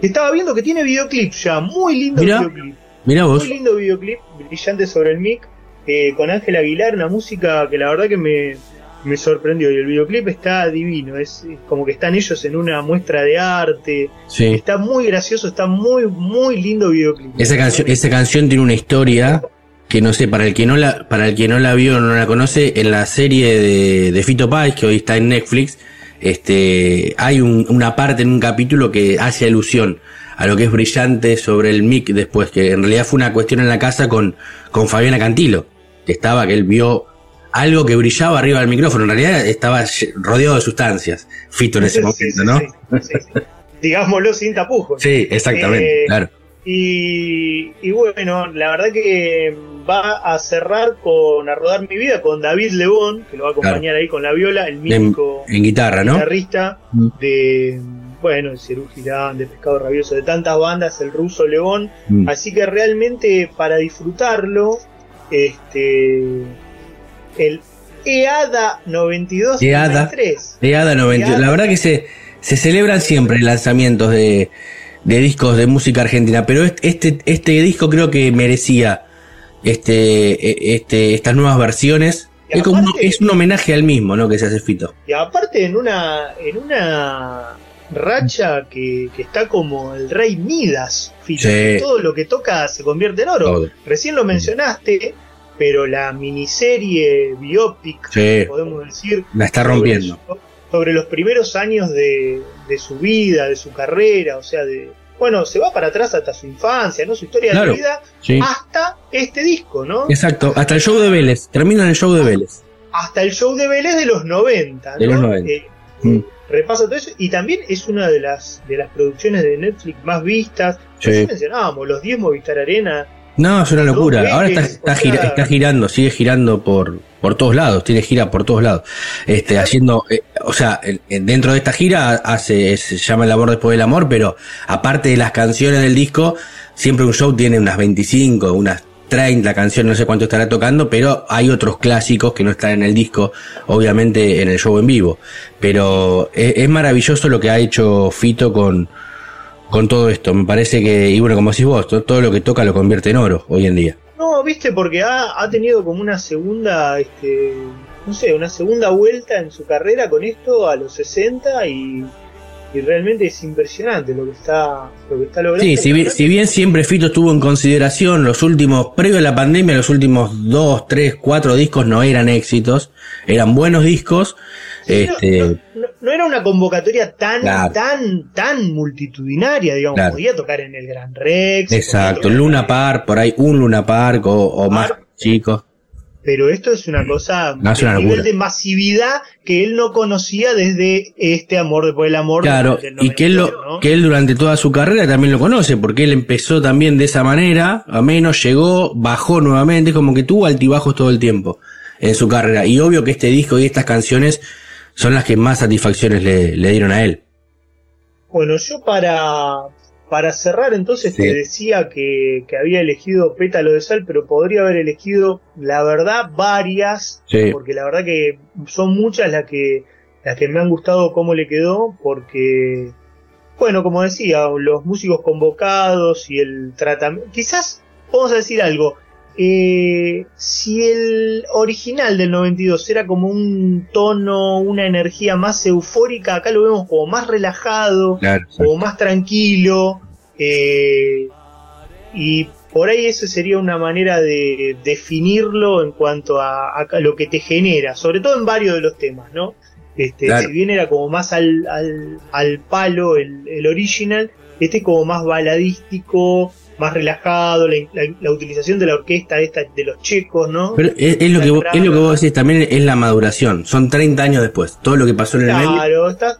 estaba viendo que tiene videoclip ya, muy lindo videoclip. Mira vos. Muy lindo videoclip, brillante sobre el mic, eh, con Ángel Aguilar, una música que la verdad que me, me sorprendió. Y el videoclip está divino, es, como que están ellos en una muestra de arte. Está muy gracioso, está muy, muy lindo videoclip. Esa canción, esa canción tiene una historia que no sé, para el que no la, para el que no la vio o no la conoce, en la serie de, de Fito Páez, que hoy está en Netflix, este, hay una parte en un capítulo que hace alusión a lo que es brillante sobre el mic después, que en realidad fue una cuestión en la casa con, con Fabiana Cantilo, que estaba, que él vio algo que brillaba arriba del micrófono, en realidad estaba rodeado de sustancias, Fito en ese momento, ¿no? Digámoslo sin tapujos. Sí, exactamente, eh, claro. Y, y, bueno, la verdad que va a cerrar con A Rodar Mi Vida con David Lebón, que lo va a acompañar ahí con la viola, el mítico en, guitarra, ¿no? guitarrista mm. de, bueno, el Cerú Girán, de Pescado Rabioso, de tantas bandas, el ruso Lebón. Mm. Así que realmente para disfrutarlo, este, el EADA 92 EADA, EADA 92. La verdad que se, se celebran siempre lanzamientos de, de discos de música argentina, pero este, este disco creo que merecía este, e, este, estas nuevas versiones. Es, como es un homenaje al mismo, ¿no? Que se hace Fito. Y aparte en una, en una racha que, está como el rey Midas, Fito. Todo lo que toca se convierte en oro. Recién lo mencionaste, pero la miniserie biopic, podemos decir, la está rompiendo. Sobre, los primeros años de, de su vida, de su carrera, o sea, de, bueno, se va para atrás hasta su infancia, ¿no? Su historia de vida, hasta este disco, ¿no? Exacto, hasta el show de Vélez, termina en el show de Vélez. Hasta el show de Vélez de los 90, ¿no? De los 90. Eh, mm. Repasa todo eso y también es una de las de las producciones de Netflix más vistas. Sí. mencionábamos, los 10 Movistar Arena. No, es una locura. Ahora está, está girando, sigue girando por, por todos lados, tiene gira por todos lados. Este, haciendo, eh, o sea, dentro de esta gira hace, se llama El amor después del amor, pero aparte de las canciones del disco, siempre un show tiene unas 25, unas 30 canciones, no sé cuánto estará tocando, pero hay otros clásicos que no están en el disco, obviamente en el show en vivo. Pero es, es maravilloso lo que ha hecho Fito con, con todo esto. Me parece que, y bueno, como decís vos, todo lo que toca lo convierte en oro hoy en día. No, viste, porque ha, ha tenido como una segunda, este, no sé, una segunda vuelta en su carrera con esto a los 60 y, y realmente es impresionante lo que está, lo que está logrando. Sí, si bien, si bien siempre Fito estuvo en consideración los últimos, previo a la pandemia, los últimos dos, tres, cuatro discos no eran éxitos, eran buenos discos. este, no era una convocatoria tan, tan, tan multitudinaria, digamos, podía tocar en el Gran Rex. Exacto, Luna Park, por ahí un Luna Park o, más chicos. Pero esto es una cosa no, de nivel de masividad que él no conocía desde este amor después del amor. Claro, y que él, lo, que él durante toda su carrera también lo conoce, porque él empezó también de esa manera, a menos llegó, bajó nuevamente, como que tuvo altibajos todo el tiempo en su carrera. Y obvio que este disco y estas canciones son las que más satisfacciones le, dieron a él. Bueno, yo para, para cerrar entonces te decía que, había elegido Pétalo de Sal, pero podría haber elegido, la verdad, varias, porque la verdad que son muchas las que, las que me han gustado cómo le quedó, porque, bueno, como decía, los músicos convocados y el tratamiento, quizás, vamos a decir algo, eh, si el original del 92 era como un tono, una energía más eufórica, acá lo vemos como más relajado, como más tranquilo. Eh, y por ahí eso sería una manera de definirlo en cuanto a, lo que te genera, sobre todo en varios de los temas, ¿no? Este, Si bien era como más al, al, palo el, el original, este como más baladístico, más relajado, la, la- la utilización de la orquesta esta de los checos, ¿no? Pero es, es lo que vos, es lo que vos decís, también es la maduración. Son 30 años después. Todo lo que pasó en el. Claro, está-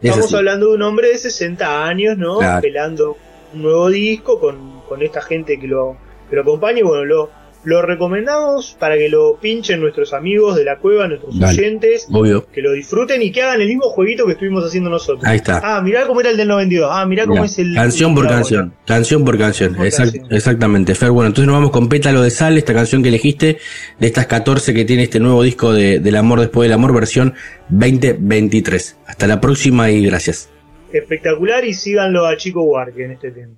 es estamos así. hablando de un hombre de 60 años, ¿no? Claro. Pelando un nuevo disco con, con esta gente que lo, que lo acompaña. Y bueno, lo, lo recomendamos para que lo pinchen nuestros amigos de la cueva, nuestros Dale. oyentes, Obvio. que lo disfruten y que hagan el mismo jueguito que estuvimos haciendo nosotros. Ahí está. Ah, mirá cómo era el del 92. Ah, mirá cómo Mirá, es el. canción por canción, canción por canción, Por Exact- canción. exactamente. Fer, bueno, entonces nos vamos con Pétalo de Sal, esta canción que elegiste, de estas 14 que tiene este nuevo disco de, del amor después del amor, versión 2023. Hasta la próxima y gracias. Espectacular y síganlo a Chico Huarque en este tema.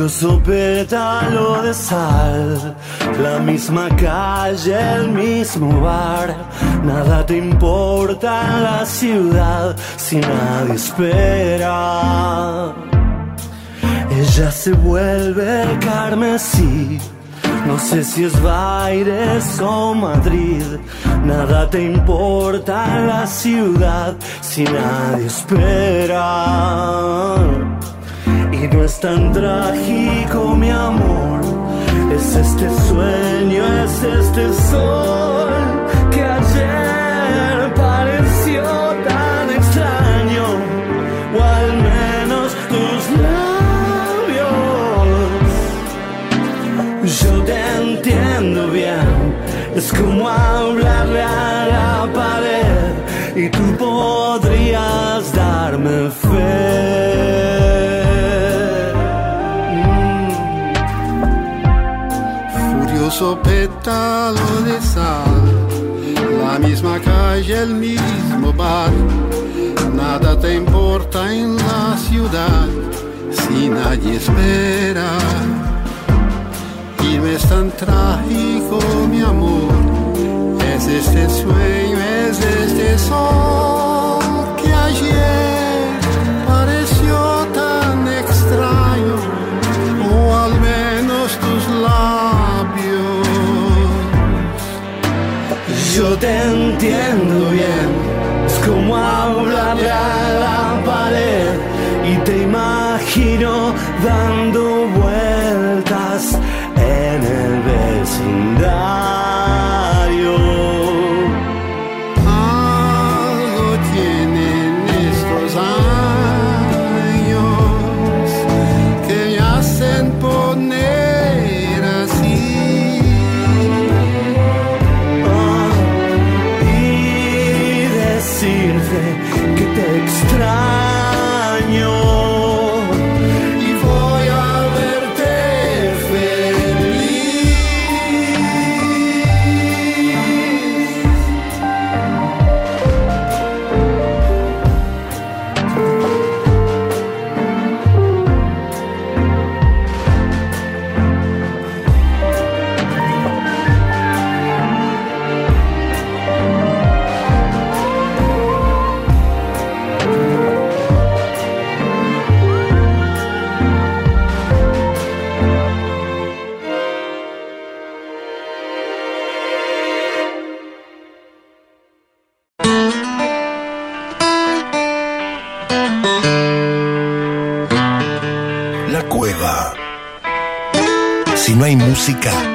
Pétalo de sal, la misma calle, el mismo bar. Nada te importa en la ciudad si nadie espera. Ella se vuelve carmesí. No sé si es Baires o Madrid. Nada te importa en la ciudad si nadie espera. Y no es tan trágico, mi amor. Es este sueño, es este sol que ayer pareció tan extraño. O al menos tus labios. Yo te entiendo bien. Es como hablarle a la pared y tú podrías Furioso pétalo de sal, la misma calle, el mismo bar. Nada te importa en la ciudad si nadie espera. Y no es tan trágico, mi amor. Es este sueño, es este sol música,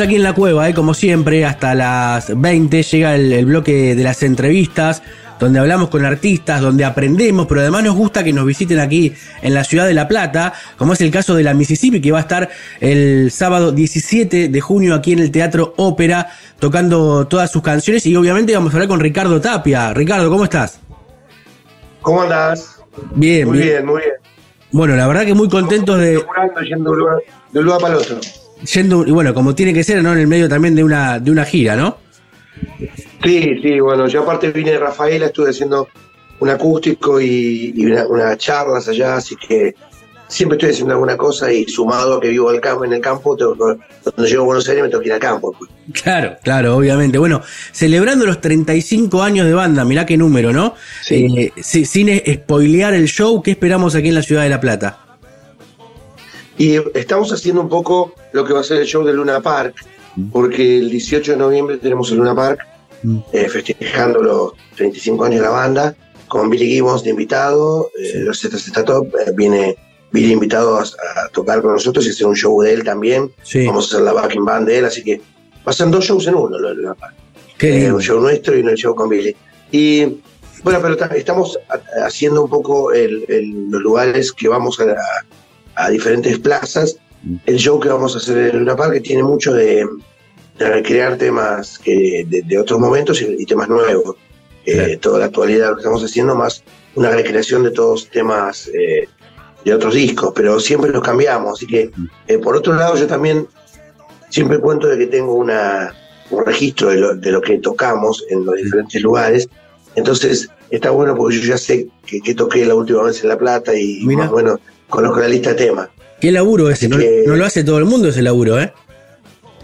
aquí en la cueva, ¿eh? como siempre, hasta las 20 llega el, el bloque de las entrevistas, donde hablamos con artistas, donde aprendemos, pero además nos gusta que nos visiten aquí en la ciudad de La Plata, como es el caso de la Mississippi, que va a estar el sábado 17 de junio aquí en el Teatro Ópera, tocando todas sus canciones, y obviamente vamos a hablar con Ricardo Tapia. Ricardo, ¿cómo estás? ¿Cómo andás? Bien, Muy bien. bien, muy bien. Bueno, la verdad que muy contentos de, yendo de un lugar para el otro. Yendo, y bueno, como tiene que ser, ¿no? En el medio también de una, de una gira, ¿no? Sí, sí, bueno, yo aparte vine de Rafaela, estuve haciendo un acústico y, y una- unas charlas allá, así que siempre estoy haciendo alguna cosa y sumado a que vivo al campo, en el campo, tengo- cuando llego a Buenos Aires me tengo que ir al campo. pues. Claro, claro, obviamente. Bueno, celebrando los 35 años de banda, mirá qué número, ¿no? Sí. Eh, si- sin spoilear el show, ¿qué esperamos aquí en la ciudad de La Plata? Y estamos haciendo un poco lo que va a ser el show de Luna Park, porque el 18 de noviembre tenemos el Luna Park, Mm. eh, festejando los 35 años de la banda, con Billy Gibbons de invitado, eh, los ZZ Top, eh, viene Billy invitado a, a tocar con nosotros y hacer un show de él también, Sí, vamos a hacer la backing band de él, así que pasan dos shows en uno, lo de Luna Park. qué Eh, un show nuestro y un show con Billy. Y bueno, pero ta- estamos ha- haciendo un poco el- el- los lugares que vamos a, a- a diferentes plazas. El show que vamos a hacer en Luna Park que tiene mucho de, de recrear temas que, de, de otros momentos y, y temas nuevos. Eh, Claro. Toda la actualidad lo que estamos haciendo, más una recreación de todos temas eh, de otros discos, pero siempre los cambiamos. Así que, eh, por otro lado, yo también siempre cuento de que tengo una, un registro de lo, de lo que tocamos en los diferentes lugares. Entonces, está bueno porque yo ya sé que, que toqué la última vez en La Plata y Mira. más bueno, conozco la lista de temas. Qué laburo ese, no, lo hace todo el mundo ese laburo, ¿eh?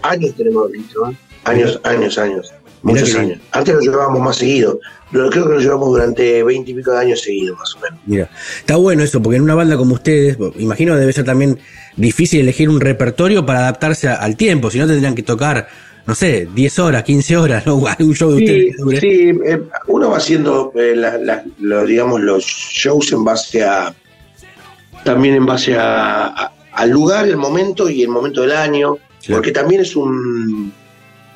Años tenemos listo, ¿eh? Años, años, años. Muchos años. Antes lo llevábamos más seguido. Lo, creo que lo llevamos durante 20 y pico de años seguidos, más o menos. Mira, está bueno eso, porque en una banda como ustedes, imagino debe ser también difícil elegir un repertorio para adaptarse al tiempo, si no tendrían que tocar, no sé, 10 horas, 15 horas, ¿no? Un show de Sí, ustedes sí, eh, uno va haciendo, eh, la- la- lo- digamos, los shows en base a. También en base a, a- al lugar, el momento y el momento del año. Porque también es un.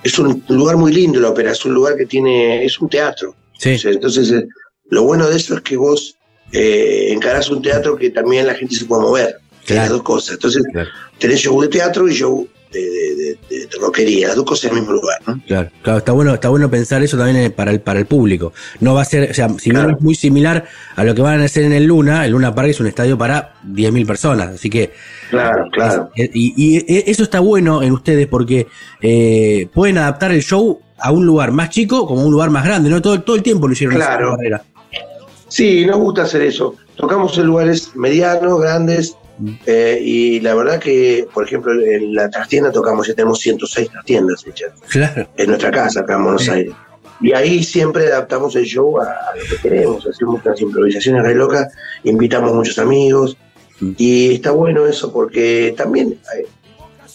Es un lugar muy lindo la ópera, es un lugar que tiene. Es un teatro. Sí, Entonces, eh, lo bueno de eso es que vos eh, encarás un teatro que también la gente se puede mover. Claro. Las dos cosas. Entonces, Claro. tenés show de teatro y show de, de, de- de- de rockería, las dos cosas en el mismo lugar, ¿no? claro, claro, está bueno, está bueno pensar eso también eh, para el, para el público. No va a ser, o sea, si Claro. es muy similar a lo que van a hacer en el Luna, el Luna Park es un estadio para 10.000 personas, así que Claro, claro. Es- Y, y, eh, eso está bueno en ustedes porque eh, pueden adaptar el show a un lugar más chico como a un lugar más grande, ¿no? Todo, todo el tiempo lo hicieron esa Claro. Sí, nos gusta hacer eso. Tocamos en lugares medianos, grandes, eh, y la verdad que, por ejemplo, en la trastienda tocamos, ya tenemos 106 trastiendas hechas, Claro. en nuestra casa acá en Buenos Sí. Aires. Y ahí siempre adaptamos el show a, a lo que queremos, hacemos unas improvisaciones re locas, invitamos muchos amigos, Mm. y está bueno eso porque también, eh,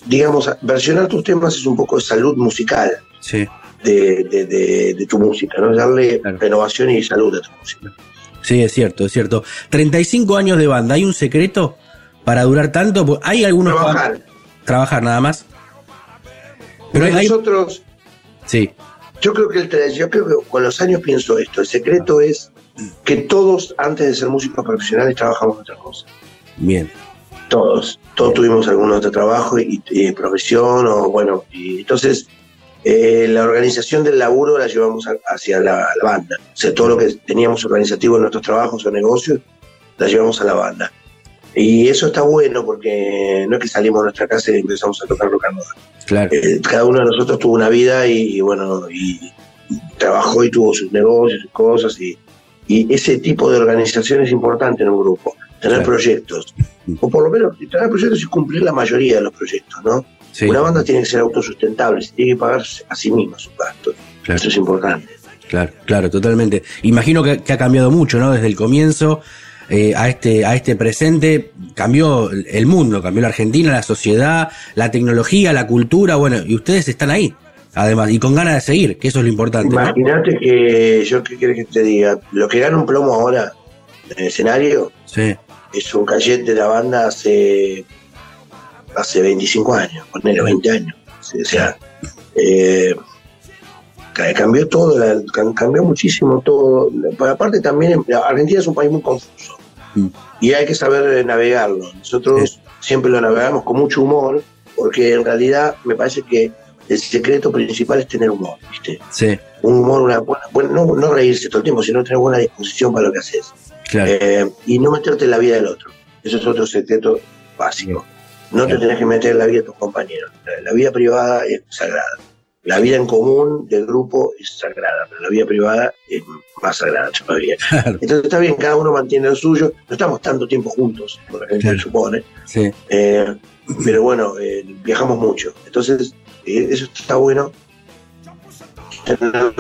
digamos, versionar tus temas es un poco de salud musical Sí, de, de- de- de tu música, ¿no? Darle Claro. renovación y salud a tu música. sí, es cierto, es cierto. 35 años de banda, ¿hay un secreto para durar tanto? Pues, ¿Hay algunos Trabajar. trabajar nada más? Pero hay, nosotros, sí, yo creo que el yo creo que con los años pienso esto. El secreto es que todos, antes de ser músicos profesionales, trabajamos en otra cosa. bien, Todos, todos tuvimos algún otro trabajo y, y profesión o bueno, y entonces eh, la organización del laburo la llevamos a- hacia la, la banda. O sea, todo lo que teníamos organizativo en nuestros trabajos o negocios, la llevamos a la banda. Y eso está bueno porque no es que salimos de nuestra casa y empezamos a tocar rock and roll. claro, Eh, cada uno de nosotros tuvo una vida y, y bueno, y, y trabajó y tuvo sus negocios, sus cosas, y, y ese tipo de organización es importante en un grupo, tener Claro. proyectos, o por lo menos tener proyectos y cumplir la mayoría de los proyectos, ¿no? sí, Una banda tiene que ser autosustentable, se tiene que pagar a sí misma sus gastos, Claro. eso es importante. claro, claro, totalmente. Imagino que, que ha cambiado mucho, ¿no? Desde el comienzo eh, a este a este presente cambió el- mundo, cambió la Argentina, la sociedad, la tecnología, la cultura, bueno, y ustedes están ahí, además, y con ganas de seguir, que eso es lo importante. ¿no? Imagínate que yo, ¿qué querés que te diga? Lo que gana un plomo ahora en el escenario Sí, es un cachet de la banda hace hace 25 años, ponele 20 años. O sea, eh, cambió todo, cambió muchísimo todo. Pero aparte también, Argentina es un país muy confuso Mm. y hay que saber eh, navegarlo. Nosotros siempre lo navegamos con mucho humor, porque en realidad me parece que el secreto principal es tener humor, ¿viste? sí, Un humor, una buena, buena- no, no reírse todo el tiempo, sino tener buena disposición para lo que haces. claro. Eh, y no meterte en la vida del otro. Eso es otro secreto básico. No te tenés que meter en la vida de tus compañeros. La vida privada es sagrada. La vida en común del grupo es sagrada, pero la vida privada es más sagrada todavía. Entonces está bien, cada uno mantiene lo suyo. No estamos tanto tiempo juntos, como la gente supone. Sí. Eh, pero bueno, eh, viajamos mucho. Entonces, eh, eso está bueno. Tener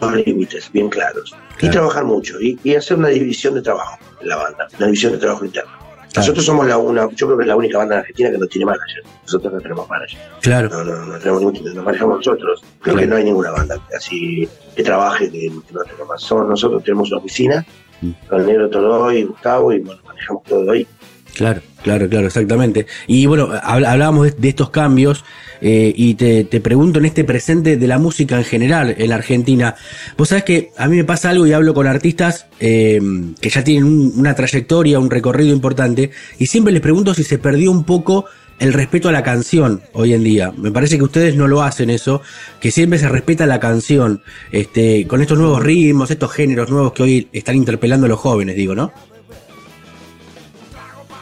los límites bien claros. Y Claro. trabajar mucho. Y, y hacer una división de trabajo en la banda. Una división de trabajo interno. Nosotros somos la una, yo creo que es la única banda en Argentina que no tiene manager. Nosotros no tenemos manager. Claro. No, no, no tenemos ningún, nos manejamos nosotros. Creo que no hay ninguna banda así que trabaje que, que no tenga más. Somos nosotros tenemos una oficina, Mm. con el negro Toloy y Gustavo, y bueno, manejamos todo ahí. Claro, claro, claro, exactamente. Y bueno, habl- hablábamos de, de estos cambios eh, y te, te pregunto en este presente de la música en general en la Argentina. Vos sabés que a mí me pasa algo y hablo con artistas eh, que ya tienen un- una trayectoria, un recorrido importante y siempre les pregunto si se perdió un poco el respeto a la canción hoy en día. Me parece que ustedes no lo hacen eso, que siempre se respeta la canción, este, con estos nuevos ritmos, estos géneros nuevos que hoy están interpelando a los jóvenes, digo, ¿no?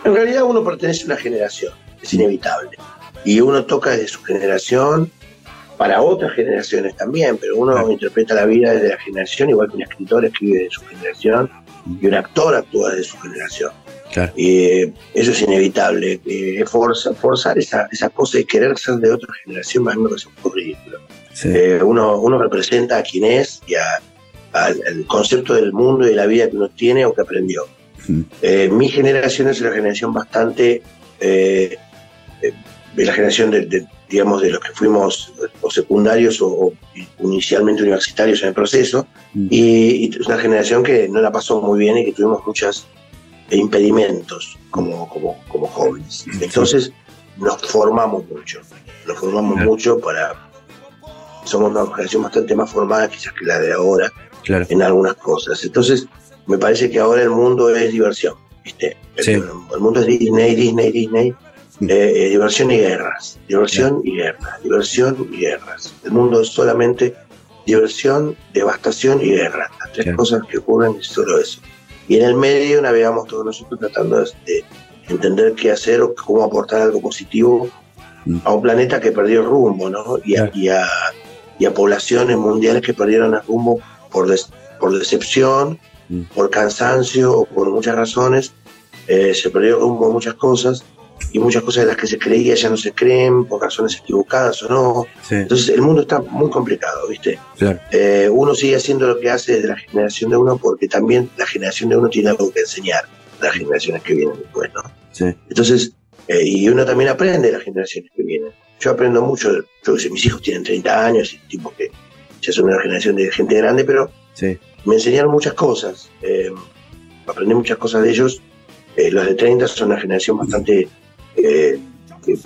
En realidad uno pertenece a una generación, es inevitable. Y uno toca desde su generación para otras generaciones también, pero uno Claro. interpreta la vida desde la generación, igual que un escritor escribe de su generación y un actor actúa desde su generación. Claro. Eh, eso es inevitable. Eh, forza- forzar esa, esa cosa de querer ser de otra generación, más o menos es un ridículo. Sí. Eh, uno, uno representa a quien es y a- al, al concepto del mundo y de la vida que uno tiene o que aprendió. Eh, mi generación es una generación bastante eh, eh, de la generación de, de, digamos de los que fuimos eh, o secundarios o, o inicialmente universitarios en el proceso Mm. y, y es una generación que no la pasó muy bien y que tuvimos muchos impedimentos como, como, como jóvenes. Entonces nos formamos mucho, nos formamos Claro. mucho para... Somos una generación bastante más formada quizás que la de ahora Claro. en algunas cosas. Entonces, me parece que ahora el mundo es diversión, ¿viste? Sí. El, el mundo es Disney, Disney, Disney. Eh, eh, diversión y guerras, diversión y guerras, diversión y guerras. El mundo es solamente diversión, devastación y guerra. Las tres cosas que ocurren es solo eso. Y en el medio navegamos todos nosotros tratando de de entender qué hacer o cómo aportar algo positivo Mm. a un planeta que perdió el rumbo, ¿no? Y a, y a, y a poblaciones mundiales que perdieron el rumbo por, des- por decepción. Por cansancio o por muchas razones. Eh, se perdió rumbo en muchas cosas y muchas cosas de las que se creía ya no se creen por razones equivocadas o no. Sí, Entonces el mundo está muy complicado, ¿viste? claro. Eh, uno sigue haciendo lo que hace desde la generación de uno porque también la generación de uno tiene algo que enseñar a las generaciones que vienen después, ¿no? Sí, Entonces, eh, y uno también aprende de las generaciones que vienen. Yo aprendo mucho, yo que sé, mis hijos tienen 30 años y tipo que ya son una generación de gente grande, pero sí, me enseñaron muchas cosas. eh, aprendí muchas cosas de ellos. Eh, los de 30 son una generación bastante eh, que,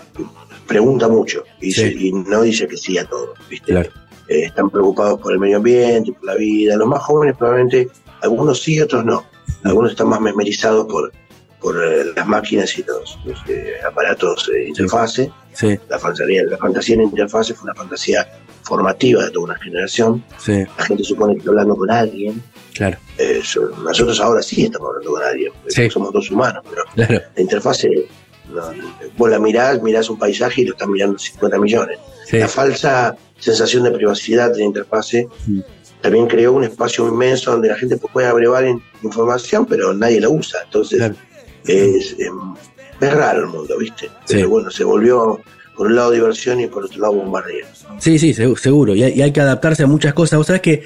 pregunta mucho y, Sí. se- y no dice que sí a todo, ¿viste? claro. Eh, están preocupados por el medio ambiente, por la vida. Los más jóvenes probablemente, algunos sí, otros no. Algunos están más mesmerizados por, por las máquinas y los, los, aparatos de interfase. Sí, La fantasía, la fantasía en interfase fue una fantasía formativa de toda una generación. sí, La gente supone que está hablando con alguien. claro, Eh, nosotros ahora sí estamos hablando con alguien, Sí. somos dos humanos, pero claro. la interfase, no, vos la mirás, mirás un paisaje y lo están mirando 50 millones. Sí, La falsa sensación de privacidad de la interfase Mm. también creó un espacio inmenso donde la gente puede abrevar in- información, pero nadie la usa. Entonces, claro. es, em, es raro el mundo, ¿viste? Sí. Pero bueno, se volvió por un lado diversión y por otro lado bombardeo. Sí, sí, segu- seguro. Y hay, y hay que adaptarse a muchas cosas. Vos sabés que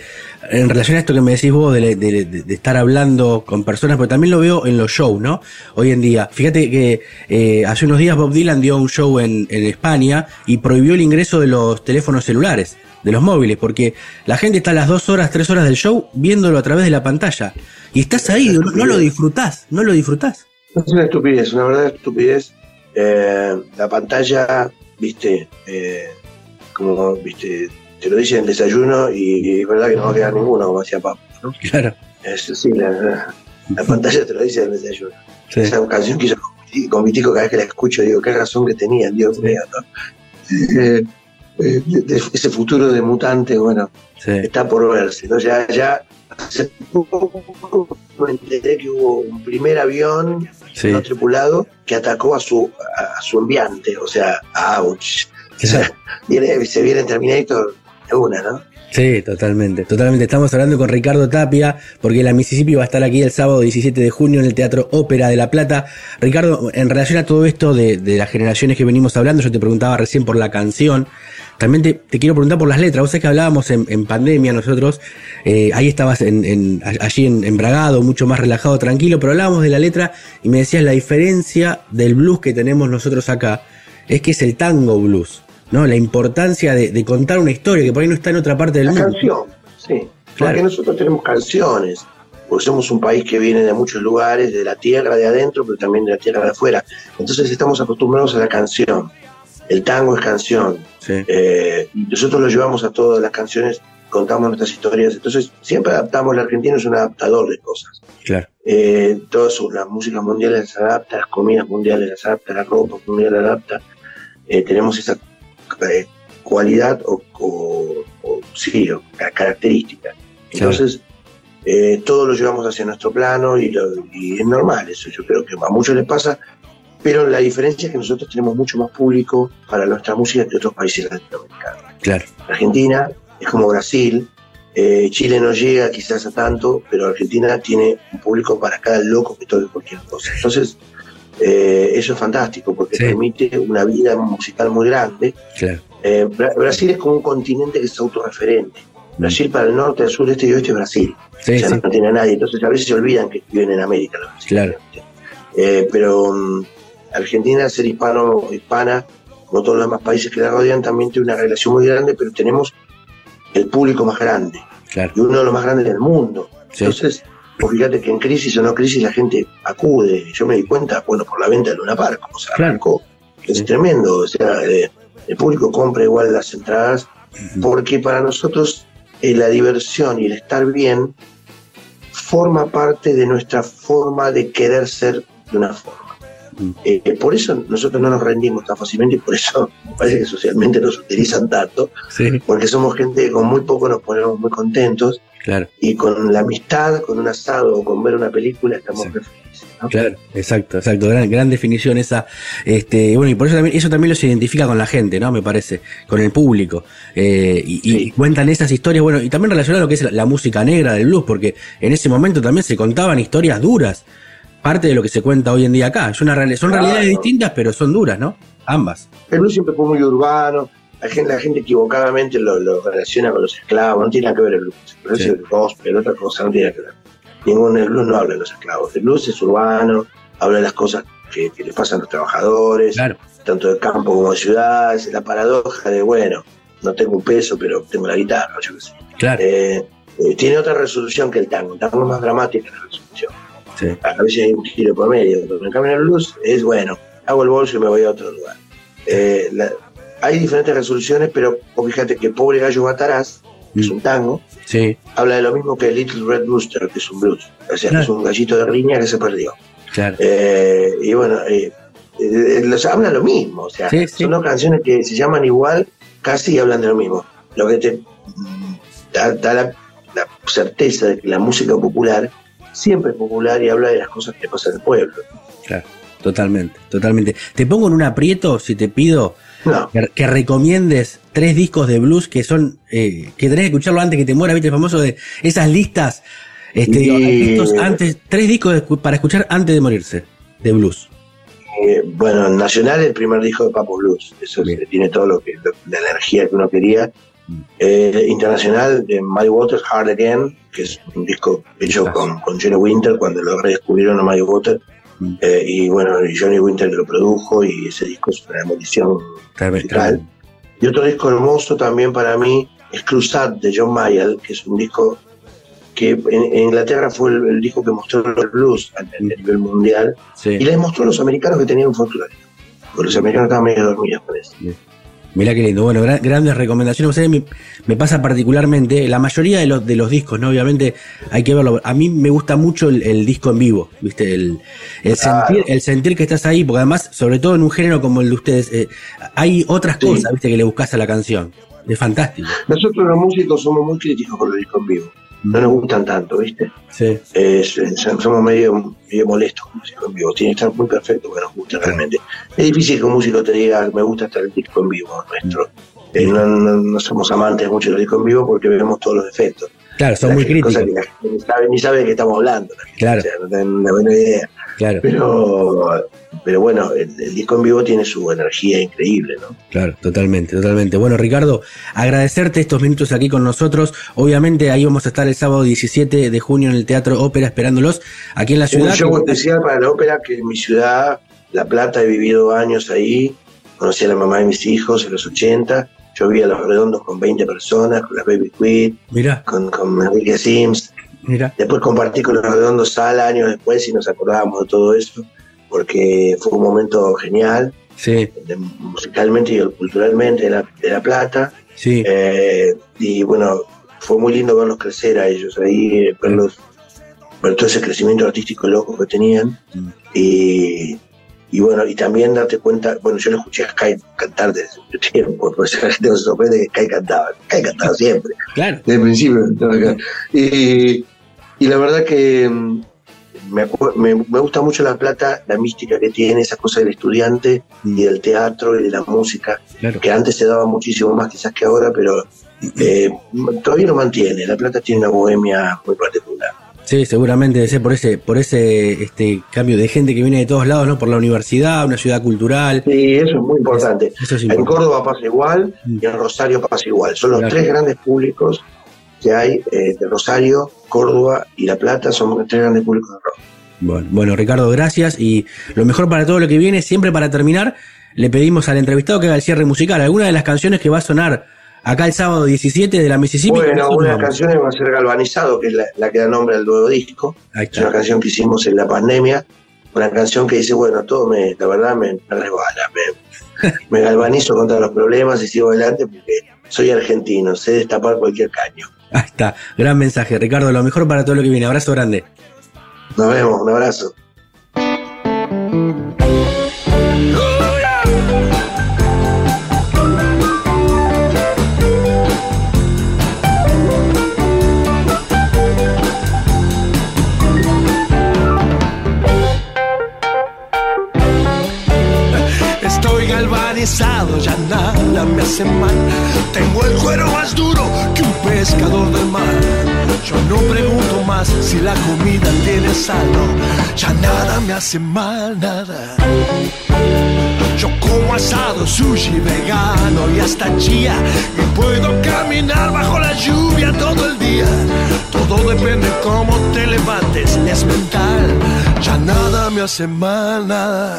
en relación a esto que me decís vos de, de- de- de estar hablando con personas, pero también lo veo en los shows, ¿no? Hoy en día. Fíjate que eh, hace unos días Bob Dylan dio un show en, en España y prohibió el ingreso de los teléfonos celulares, de los móviles, porque la gente está a las dos horas, tres horas del show viéndolo a través de la pantalla. Y estás ahí, no, no lo disfrutás, no lo disfrutás. Es una estupidez, una verdadera estupidez. Eh, la pantalla, viste, eh, como, viste, te lo dicen en desayuno y, es verdad que no va a quedar ninguno, como decía Papa, ¿no? Claro. Es sí, la, la pantalla te lo dice en el desayuno. Sí, Esa canción que hizo con Viti- con Vitico, cada vez que la escucho, digo, qué razón que tenía, Dios mío, ¿no? Eh, eh, ese futuro de mutante, bueno, sí, está por verse, ¿no? Ya, ya hace poco me enteré que hubo un primer avión sí. no tripulado que atacó a su a, su enviante, o sea, a Ouch. Viene, se viene Terminator de una, ¿no? Sí, totalmente, totalmente. Estamos hablando con Ricardo Tapia, porque la Mississippi va a estar aquí el sábado 17 de junio en el Teatro Ópera de La Plata. Ricardo, en relación a todo esto de, de las generaciones que venimos hablando, yo te preguntaba recién por la canción, también te, te quiero preguntar por las letras. Vos sabés que hablábamos en, en pandemia nosotros, eh, ahí estabas en, en- allí en, en Bragado, mucho más relajado, tranquilo, pero hablábamos de la letra y me decías la diferencia del blues que tenemos nosotros acá es que es el tango blues, ¿no? La importancia de, de contar una historia que por ahí no está en otra parte del La mundo. canción, sí. Claro. Porque nosotros tenemos canciones, porque somos un país que viene de muchos lugares, de la tierra de adentro, pero también de la tierra de afuera. Entonces estamos acostumbrados a la canción. El tango es canción. Sí. Eh, nosotros lo llevamos a todas las canciones, contamos nuestras historias. Entonces siempre adaptamos, el argentino es un adaptador de cosas. Claro. Eh, todas sus- las músicas mundiales las adapta, las comidas mundiales las adapta, la ropa mundial la adapta. Eh, tenemos esa eh, cualidad o, o- o- sí, o ca- característica. Entonces, eh, todo lo llevamos hacia nuestro plano y, lo- y es normal eso. Yo creo que a muchos les pasa, pero la diferencia es que nosotros tenemos mucho más público para nuestra música que otros países latinoamericanos. Claro. Argentina es como Brasil, eh, Chile no llega quizás a tanto, pero Argentina tiene un público para cada loco que toque cualquier cosa. Entonces, eh, eso es fantástico porque Sí. permite una vida musical muy grande. Claro. Eh, Bra- Brasil es como un continente que es autorreferente. Brasil para el norte, el sur, este y oeste es Brasil. Sí, o sea, sí. no tiene a nadie. Entonces a veces se olvidan que viven en América. los. Claro. Eh, pero mm, Argentina, ser hispano, hispana, como todos los demás países que la rodean, también tiene una relación muy grande, pero tenemos el público más grande Claro. y uno de los más grandes del mundo. Sí. Entonces, fíjate que en crisis o no crisis la gente acude. Yo me di cuenta, bueno, por la venta de Luna Park, o sea, Claro. Es Sí. tremendo. O sea, eh, el público compra igual las entradas porque para nosotros eh, la diversión y el estar bien forma parte de nuestra forma de querer ser de una forma. Eh, por eso nosotros no nos rendimos tan fácilmente y por eso me parece que socialmente nos utilizan tanto, Sí, porque somos gente que con muy poco nos ponemos muy contentos claro. y con la amistad, con un asado o con ver una película estamos felices. ¿no? Claro, exacto, exacto, gran, gran definición esa, este, bueno, y por eso también, eso también los identifica con la gente, ¿no? Me parece, con el público, eh, y, cuentan esas historias, bueno, y también relacionado a lo que es la, la música negra del blues, porque en ese momento también se contaban historias duras, parte de lo que se cuenta hoy en día acá, es una, reali- son Claro. realidades distintas, pero son duras, ¿no? Ambas. El blues siempre fue muy urbano, la gente, la gente equivocadamente lo, lo relaciona con los esclavos, no tiene nada que ver el blues. El blues Sí. es el gospel, otra cosa no tiene nada que ver. Ningún el blues no habla de los esclavos. El blues es urbano, habla de las cosas que, que le pasan a los trabajadores, Claro, tanto de campo como de ciudad, es la paradoja de, bueno, no tengo un peso, pero tengo la guitarra, yo qué sé. claro, Eh, eh, tiene otra resolución que el tango, el tango es más dramática la resolución. Sí, A veces hay un tiro por medio, pero en cambio en el blues es bueno, hago el bolso y me voy a otro lugar. Eh, la- hay diferentes resoluciones, pero fíjate que Pobre Gallo Batarás, que es un tango, sí, habla de lo mismo que Little Red Rooster, que es un blues. O sea, que es un gallito de riña que se perdió. claro, Eh, y bueno, eh, eh, los- habla lo mismo. O sea, Sí, son dos canciones que se llaman igual, casi y hablan de lo mismo. Lo que te mm, da, da la, la certeza de que la música popular siempre es popular y habla de las cosas que pasan en el pueblo. claro, totalmente, totalmente. Te pongo en un aprieto si te pido No, que, que recomiendes tres discos de blues que son eh, que tenés que escucharlo antes que te muera, viste el famoso de esas listas, este, Y- antes, tres discos para escuchar antes de morirse de blues. eh, bueno, Nacional el primer disco de Papo Blues, eso es- tiene todo lo que lo- la energía que uno quería. Mm. Eh, internacional de Muddy Waters, Hard Again, que es un disco hecho con, con Johnny Winter cuando lo redescubrieron a Muddy Waters. Mm. Eh, y bueno, Johnny Winter lo produjo y ese disco es una demolición musical. Y otro disco hermoso también para mí es Crusade de John Mayall, que es un disco que en, en Inglaterra fue el, el disco que mostró el blues a, a nivel mundial Sí. y les mostró a los americanos que tenían un folclore. Porque los americanos estaban medio dormidos con eso. Mirá qué lindo. Bueno, gran- grandes recomendaciones. O sea, me, me pasa particularmente, la mayoría de los, de los discos, ¿no? Obviamente hay que verlo. A mí me gusta mucho el, el disco en vivo, ¿viste? El, el, Claro. sentir, el sentir que estás ahí, porque además, sobre todo en un género como el de ustedes, eh, hay otras Sí. cosas, ¿viste? Que le buscas a la canción. Es fantástico. Nosotros los músicos somos muy críticos con los discos en vivo. No nos gustan tanto, ¿viste? Sí. Es- es- somos medio, medio molestos con los discos en vivo. Tiene que estar muy perfecto que nos guste realmente. Es difícil que un músico te diga, me gusta estar el disco en vivo nuestro. Eh, no, no- no somos amantes mucho de los discos en vivo porque vemos todos los defectos. Claro, son La muy críticos. ni sabe, ni sabe de qué estamos hablando. Claro. O sea, no tienen una buena idea. Claro, Pero, pero bueno, el, el disco en vivo tiene su energía increíble, ¿no? claro, totalmente, totalmente. Bueno, Ricardo, agradecerte estos minutos aquí con nosotros. Obviamente ahí vamos a estar el sábado 17 de junio en el Teatro Ópera esperándolos aquí en la Un ciudad. show que- especial para la ópera, que en mi ciudad, La Plata, he vivido años ahí. Conocí a la mamá de mis hijos en los 80. Yo vi a Los Redondos con 20 personas, con las Baby Queen, con, con Enrique Sims. Mira. Después compartí con Los Redondos sala años después y nos acordábamos de todo eso, porque fue un momento genial, Sí, de- musicalmente y culturalmente, de La, de la Plata. sí. Eh, y bueno, fue muy lindo verlos crecer a ellos ahí, verlos, ver todo ese crecimiento artístico loco que tenían. Mm. Y, y bueno, y también darte cuenta, bueno, yo lo escuché a Sky cantar desde mucho tiempo, pues la gente no se sorprende que Sky cantaba, Sky cantaba siempre, Claro. desde el principio. Y, y la verdad que mm, me, me, me gusta mucho La Plata, la mística que tiene, esa cosa del estudiante Mm. y del teatro y de la música Claro. que antes se daba muchísimo más quizás que ahora, pero eh, todavía lo mantiene. La Plata tiene una bohemia muy particular. Sí, seguramente debe ser por ese, por ese este cambio de gente que viene de todos lados, ¿no? Por la universidad, una ciudad cultural. Sí, eso es muy importante. Eso es En. Córdoba pasa igual Mm. y en Rosario pasa igual. Son los Claro. tres grandes públicos que hay eh, de Rosario, Córdoba y La Plata, son tres grandes públicos de rock. Bueno, bueno, Ricardo, gracias y lo mejor para todo lo que viene. Siempre para terminar, le pedimos al entrevistado que haga el cierre musical. ¿Alguna de las canciones que va a sonar acá el sábado 17 de la Mississippi? Bueno, una de las canciones va a ser Galvanizado, que es la, la que da nombre al nuevo disco. Es una canción que hicimos en la pandemia, una canción que dice, bueno, todo me, la verdad me, me resbala, me, me galvanizo contra los problemas y sigo adelante porque soy argentino, sé destapar cualquier caño. Ahí está. Gran mensaje. Ricardo, lo mejor para todo lo que viene. Abrazo grande. Nos vemos, un abrazo. Estoy galvanizado, ya me hace mal. Tengo el cuero más duro que un pescador del mar. Yo no pregunto más si la comida tiene sal, no. Ya nada me hace mal, nada. Yo como asado, sushi, vegano y hasta chía. Y puedo caminar bajo la lluvia todo el día. Todo depende cómo te levantes, es mental. Ya nada me hace mal, nada.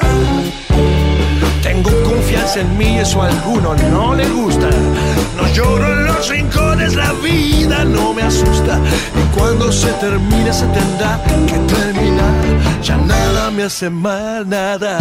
Tengo confianza en mí, eso a alguno no le gusta. No lloro en los rincones, la vida no me asusta. Y cuando se termine, se tendrá que terminar. Ya nada me hace mal, nada.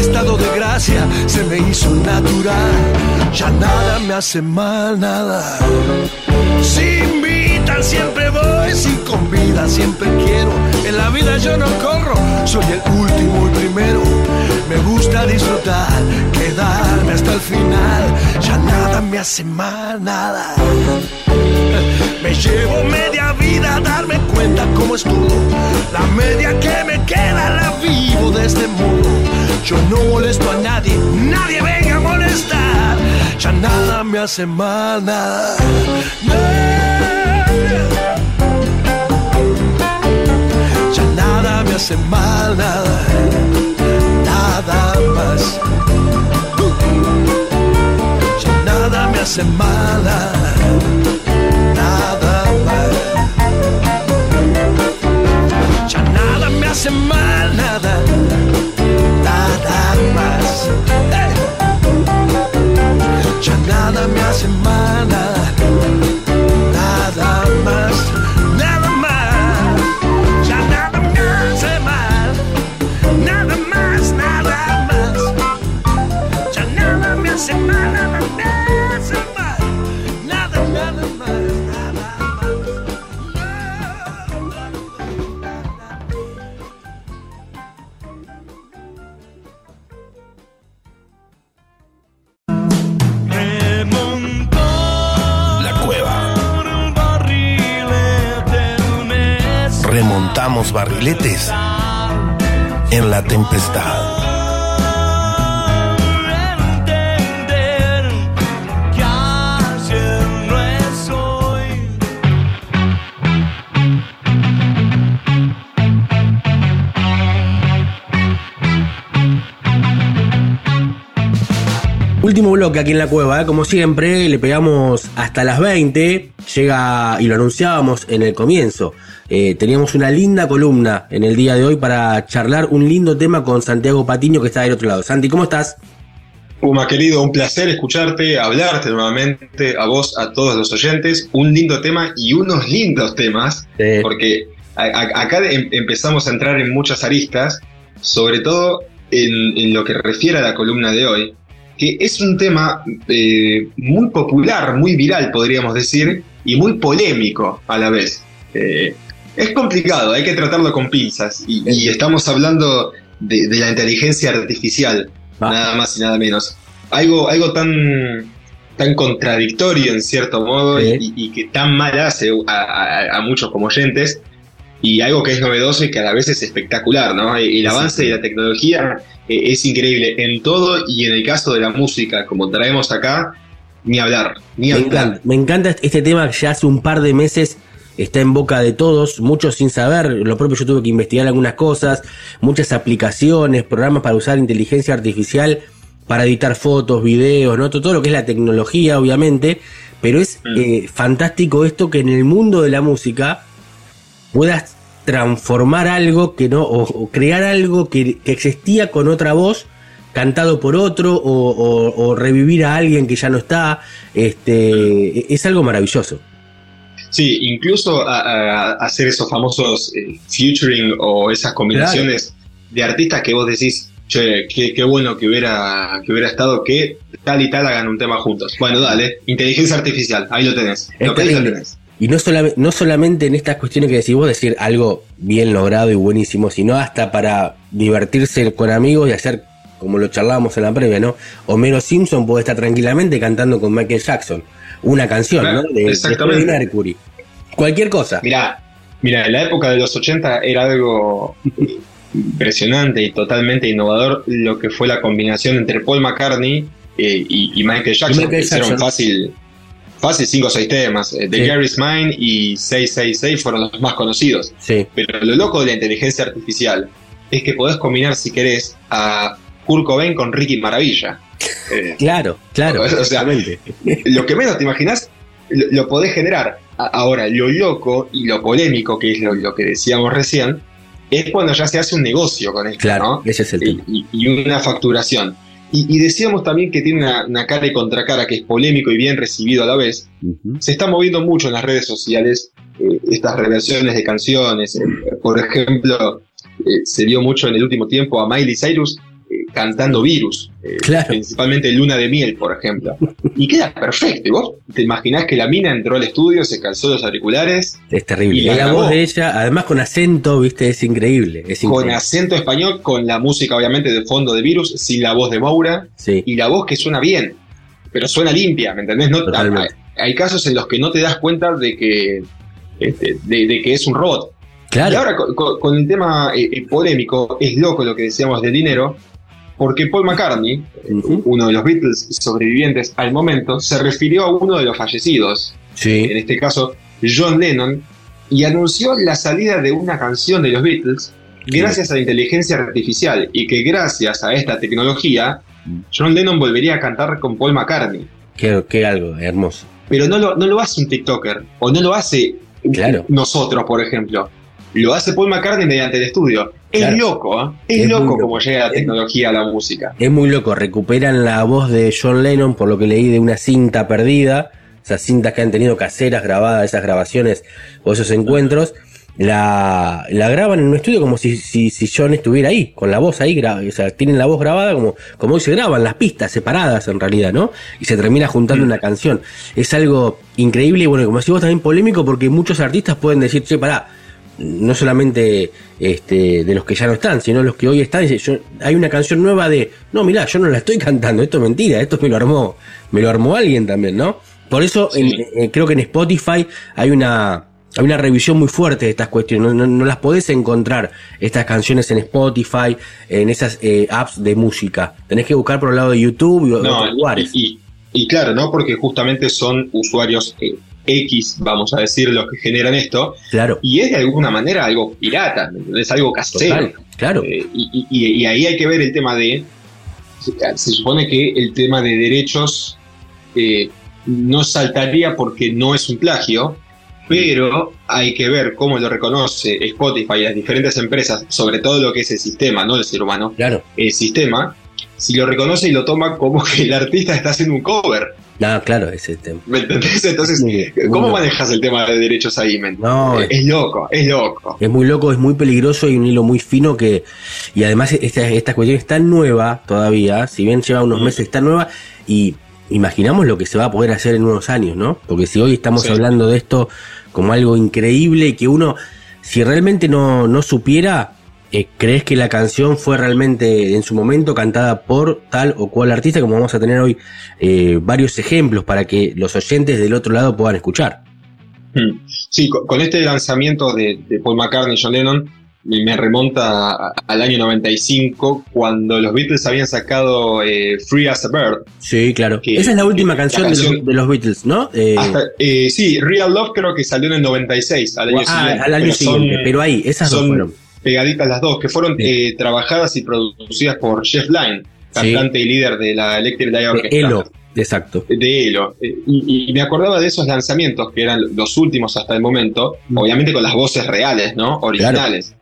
Estado de gracia se me hizo natural. Ya nada me hace mal, nada. Si invitan, siempre voy. Si convidan, siempre quiero. En la vida yo no corro, soy el último y primero. Me gusta disfrutar, quedarme hasta el final. Ya nada me hace mal, nada. Me llevo media vida a darme cuenta cómo es todo. La media que me queda la vivo de este modo. Yo no molesto a nadie, nadie venga a molestar. Ya nada me hace mal, nada. Ya nada me hace mal, nada. Nada más. Ya nada me hace mal, nada más. Ya nada me hace mal, nada más. Hey. Ya nada me hace mal, remontamos barriletes en la tempestad. Último bloque aquí en la cueva, ¿eh? como siempre, le pegamos hasta las 20. Llega, y lo anunciábamos en el comienzo, eh, teníamos una linda columna en el día de hoy para charlar un lindo tema con Santiago Patiño que está del otro lado. Santi, ¿cómo estás? Uma, querido, un placer escucharte, hablarte nuevamente, a vos, a todos los oyentes. Un lindo tema y unos lindos temas, Sí. porque a- a- acá em- empezamos a entrar en muchas aristas, sobre todo en, en lo que refiere a la columna de hoy, que es un tema eh, muy popular, muy viral, podríamos decir, y muy polémico a la vez. Eh, es complicado, hay que tratarlo con pinzas, y, y estamos hablando de, de la inteligencia artificial, Ah. nada más y nada menos. Algo, algo tan, tan contradictorio en cierto modo Sí. y, y que tan mal hace a, a- a muchos como oyentes y algo que es novedoso y que a la vez es espectacular, ¿no? El, el avance de la tecnología eh, es increíble en todo y en el caso de la música, como traemos acá, ni hablar, ni Me hablar. encanta, me encanta este tema que ya hace un par de meses está en boca de todos, muchos sin saber, lo propio yo tuve que investigar algunas cosas, muchas aplicaciones, programas para usar inteligencia artificial para editar fotos, videos, ¿no? todo, todo lo que es la tecnología, obviamente, pero es Mm. eh, fantástico esto que en el mundo de la música puedas transformar algo que no, o, o crear algo que, que existía con otra voz, cantado por otro, o, o- o revivir a alguien que ya no está. Este, es algo maravilloso. Sí, incluso a, a- a hacer esos famosos eh, featuring o esas combinaciones de artistas que vos decís, che, qué, qué bueno que hubiera, que hubiera estado que tal y tal hagan un tema juntos. Bueno, dale, inteligencia artificial, ahí lo tenés. Lo tenés. Y no, solamente no solamente en estas cuestiones que decís vos, decir algo bien logrado y buenísimo, sino hasta para divertirse con amigos y hacer, como lo charlábamos en la previa, ¿no? Homero Simpson puede estar tranquilamente cantando con Michael Jackson una canción, Claro, ¿no? De, de exactamente. Freddie Mercury. Cualquier cosa. Mirá, mirá, en la época de los 80 era algo impresionante y totalmente innovador lo que fue la combinación entre Paul McCartney eh, y, y Michael Jackson. Michael que hicieron Jackson. fácil, fácil cinco o seis temas. Eh, The Sí. Gary's Mine y 666 fueron los más conocidos. Sí. Pero lo loco de la inteligencia artificial es que podés combinar, si querés, a Kurt Cobain con Ricky Maravilla. Eh, Claro, claro. O sea, lo que menos te imaginas, lo, lo podés generar. Ahora, lo loco y lo polémico, que es lo, lo que decíamos recién, es cuando ya se hace un negocio con esto, Claro, ¿no? ese es el tema. Y, y una facturación. Y, y decíamos también que tiene una, una cara y contracara que es polémico y bien recibido a la vez. Se está moviendo mucho en las redes sociales eh, estas reversiones de canciones. Eh, por ejemplo, eh, se vio mucho en el último tiempo a Miley Cyrus cantando Virus, eh, Claro. principalmente Luna de Miel, por ejemplo. Y queda perfecto. ¿Y vos te imaginás que la mina entró al estudio, se calzó los auriculares, Es terrible. Y Y la voz de ella, además con acento, viste, es increíble. Es con acento español, con la música obviamente de fondo de Virus, sin la voz de Maura, Sí, y la voz que suena bien, pero suena limpia, ¿me entendés? No, hay, hay casos en los que no te das cuenta de que, este, de, de que es un robot. Y claro. ahora con, con- con el tema eh, eh, polémico, es loco lo que decíamos del dinero, porque Paul McCartney, Ujú. uno de los Beatles sobrevivientes al momento, se refirió a uno de los fallecidos, en este caso John Lennon, y anunció la salida de una canción de los Beatles gracias a la inteligencia artificial y que gracias a esta tecnología John Lennon volvería a cantar con Paul McCartney. qué, qué algo hermoso. Pero no lo, no lo hace un TikToker o no lo hace Claro. nosotros, por ejemplo. Lo hace Paul McCartney mediante el estudio. Es Claro. loco, ¿eh? Es, loco loco. como llega la Es- tecnología a la música. Es muy loco, recuperan la voz de John Lennon, por lo que leí, de una cinta perdida, esas cintas que han tenido caseras grabadas, esas grabaciones o esos encuentros, la, la graban en un estudio como si, si, si John estuviera ahí, con la voz ahí, o sea, tienen la voz grabada como, como hoy se graban las pistas separadas en realidad, ¿no? Y se termina juntando una canción. Es algo increíble y bueno, como decís vos también polémico porque muchos artistas pueden decir, che, pará, no solamente este, de los que ya no están, sino los que hoy están. Yo- hay una canción nueva de, no, mirá, yo no la estoy cantando, esto es mentira, esto me lo armó, me lo armó alguien también, ¿no? Por eso Sí. en- eh, creo que en Spotify hay una, hay una revisión muy fuerte de estas cuestiones. No, no- no las podés encontrar, estas canciones en Spotify, en esas eh, apps de música. Tenés que buscar por el lado de YouTube y de No, otros lugares. y, y- y claro, ¿no? Porque justamente son usuarios eh, X, vamos a decir, los que generan esto, Claro, y es de alguna manera algo pirata, ¿me entendés? algo casero. total, claro. Eh, y, y- y ahí hay que ver el tema de. Se, se supone que el tema de derechos eh, no saltaría porque no es un plagio, pero hay que ver cómo lo reconoce Spotify y las diferentes empresas, sobre todo lo que es el sistema, no el ser humano, Claro. el sistema, si lo reconoce y lo toma como que el artista está haciendo un cover. No, claro, ese tema. ¿Me entendés? Entonces, ¿cómo manejas el tema de derechos ahí? No, es, es loco, es loco. Es muy loco, es muy peligroso y un hilo muy fino que. Y además, esta, esta cuestión es tan nueva todavía, si bien lleva unos meses, está nueva y imaginamos lo que se va a poder hacer en unos años, ¿no? Porque si hoy estamos Sí. hablando de esto como algo increíble y que uno, si realmente no, no supiera, eh, crees que la canción fue realmente en su momento cantada por tal o cual artista, como vamos a tener hoy eh, varios ejemplos para que los oyentes del otro lado puedan escuchar. Hmm. Sí, con, con este lanzamiento de, de Paul McCartney y John Lennon me, me remonta a- al año 95 cuando los Beatles habían sacado eh, Free as a Bird. Sí, claro. Que- Esa es la última la canción, de los- canción- De, los, Beatles, ¿no? Hasta- sí, Real Love creo que salió en el 96, al año ah, siguiente. al año pero son siguiente. Pero ahí, esas dos fueron. Pegaditas las dos, que fueron Sí. eh, trabajadas y producidas por Jeff Lynne, Sí. cantante y líder de la Electric Light De Orchestra. Elo, exacto. de Elo. Eh, Y, y me acordaba de esos lanzamientos que eran los últimos hasta el momento, Mm. obviamente con las voces reales, ¿no? Originales.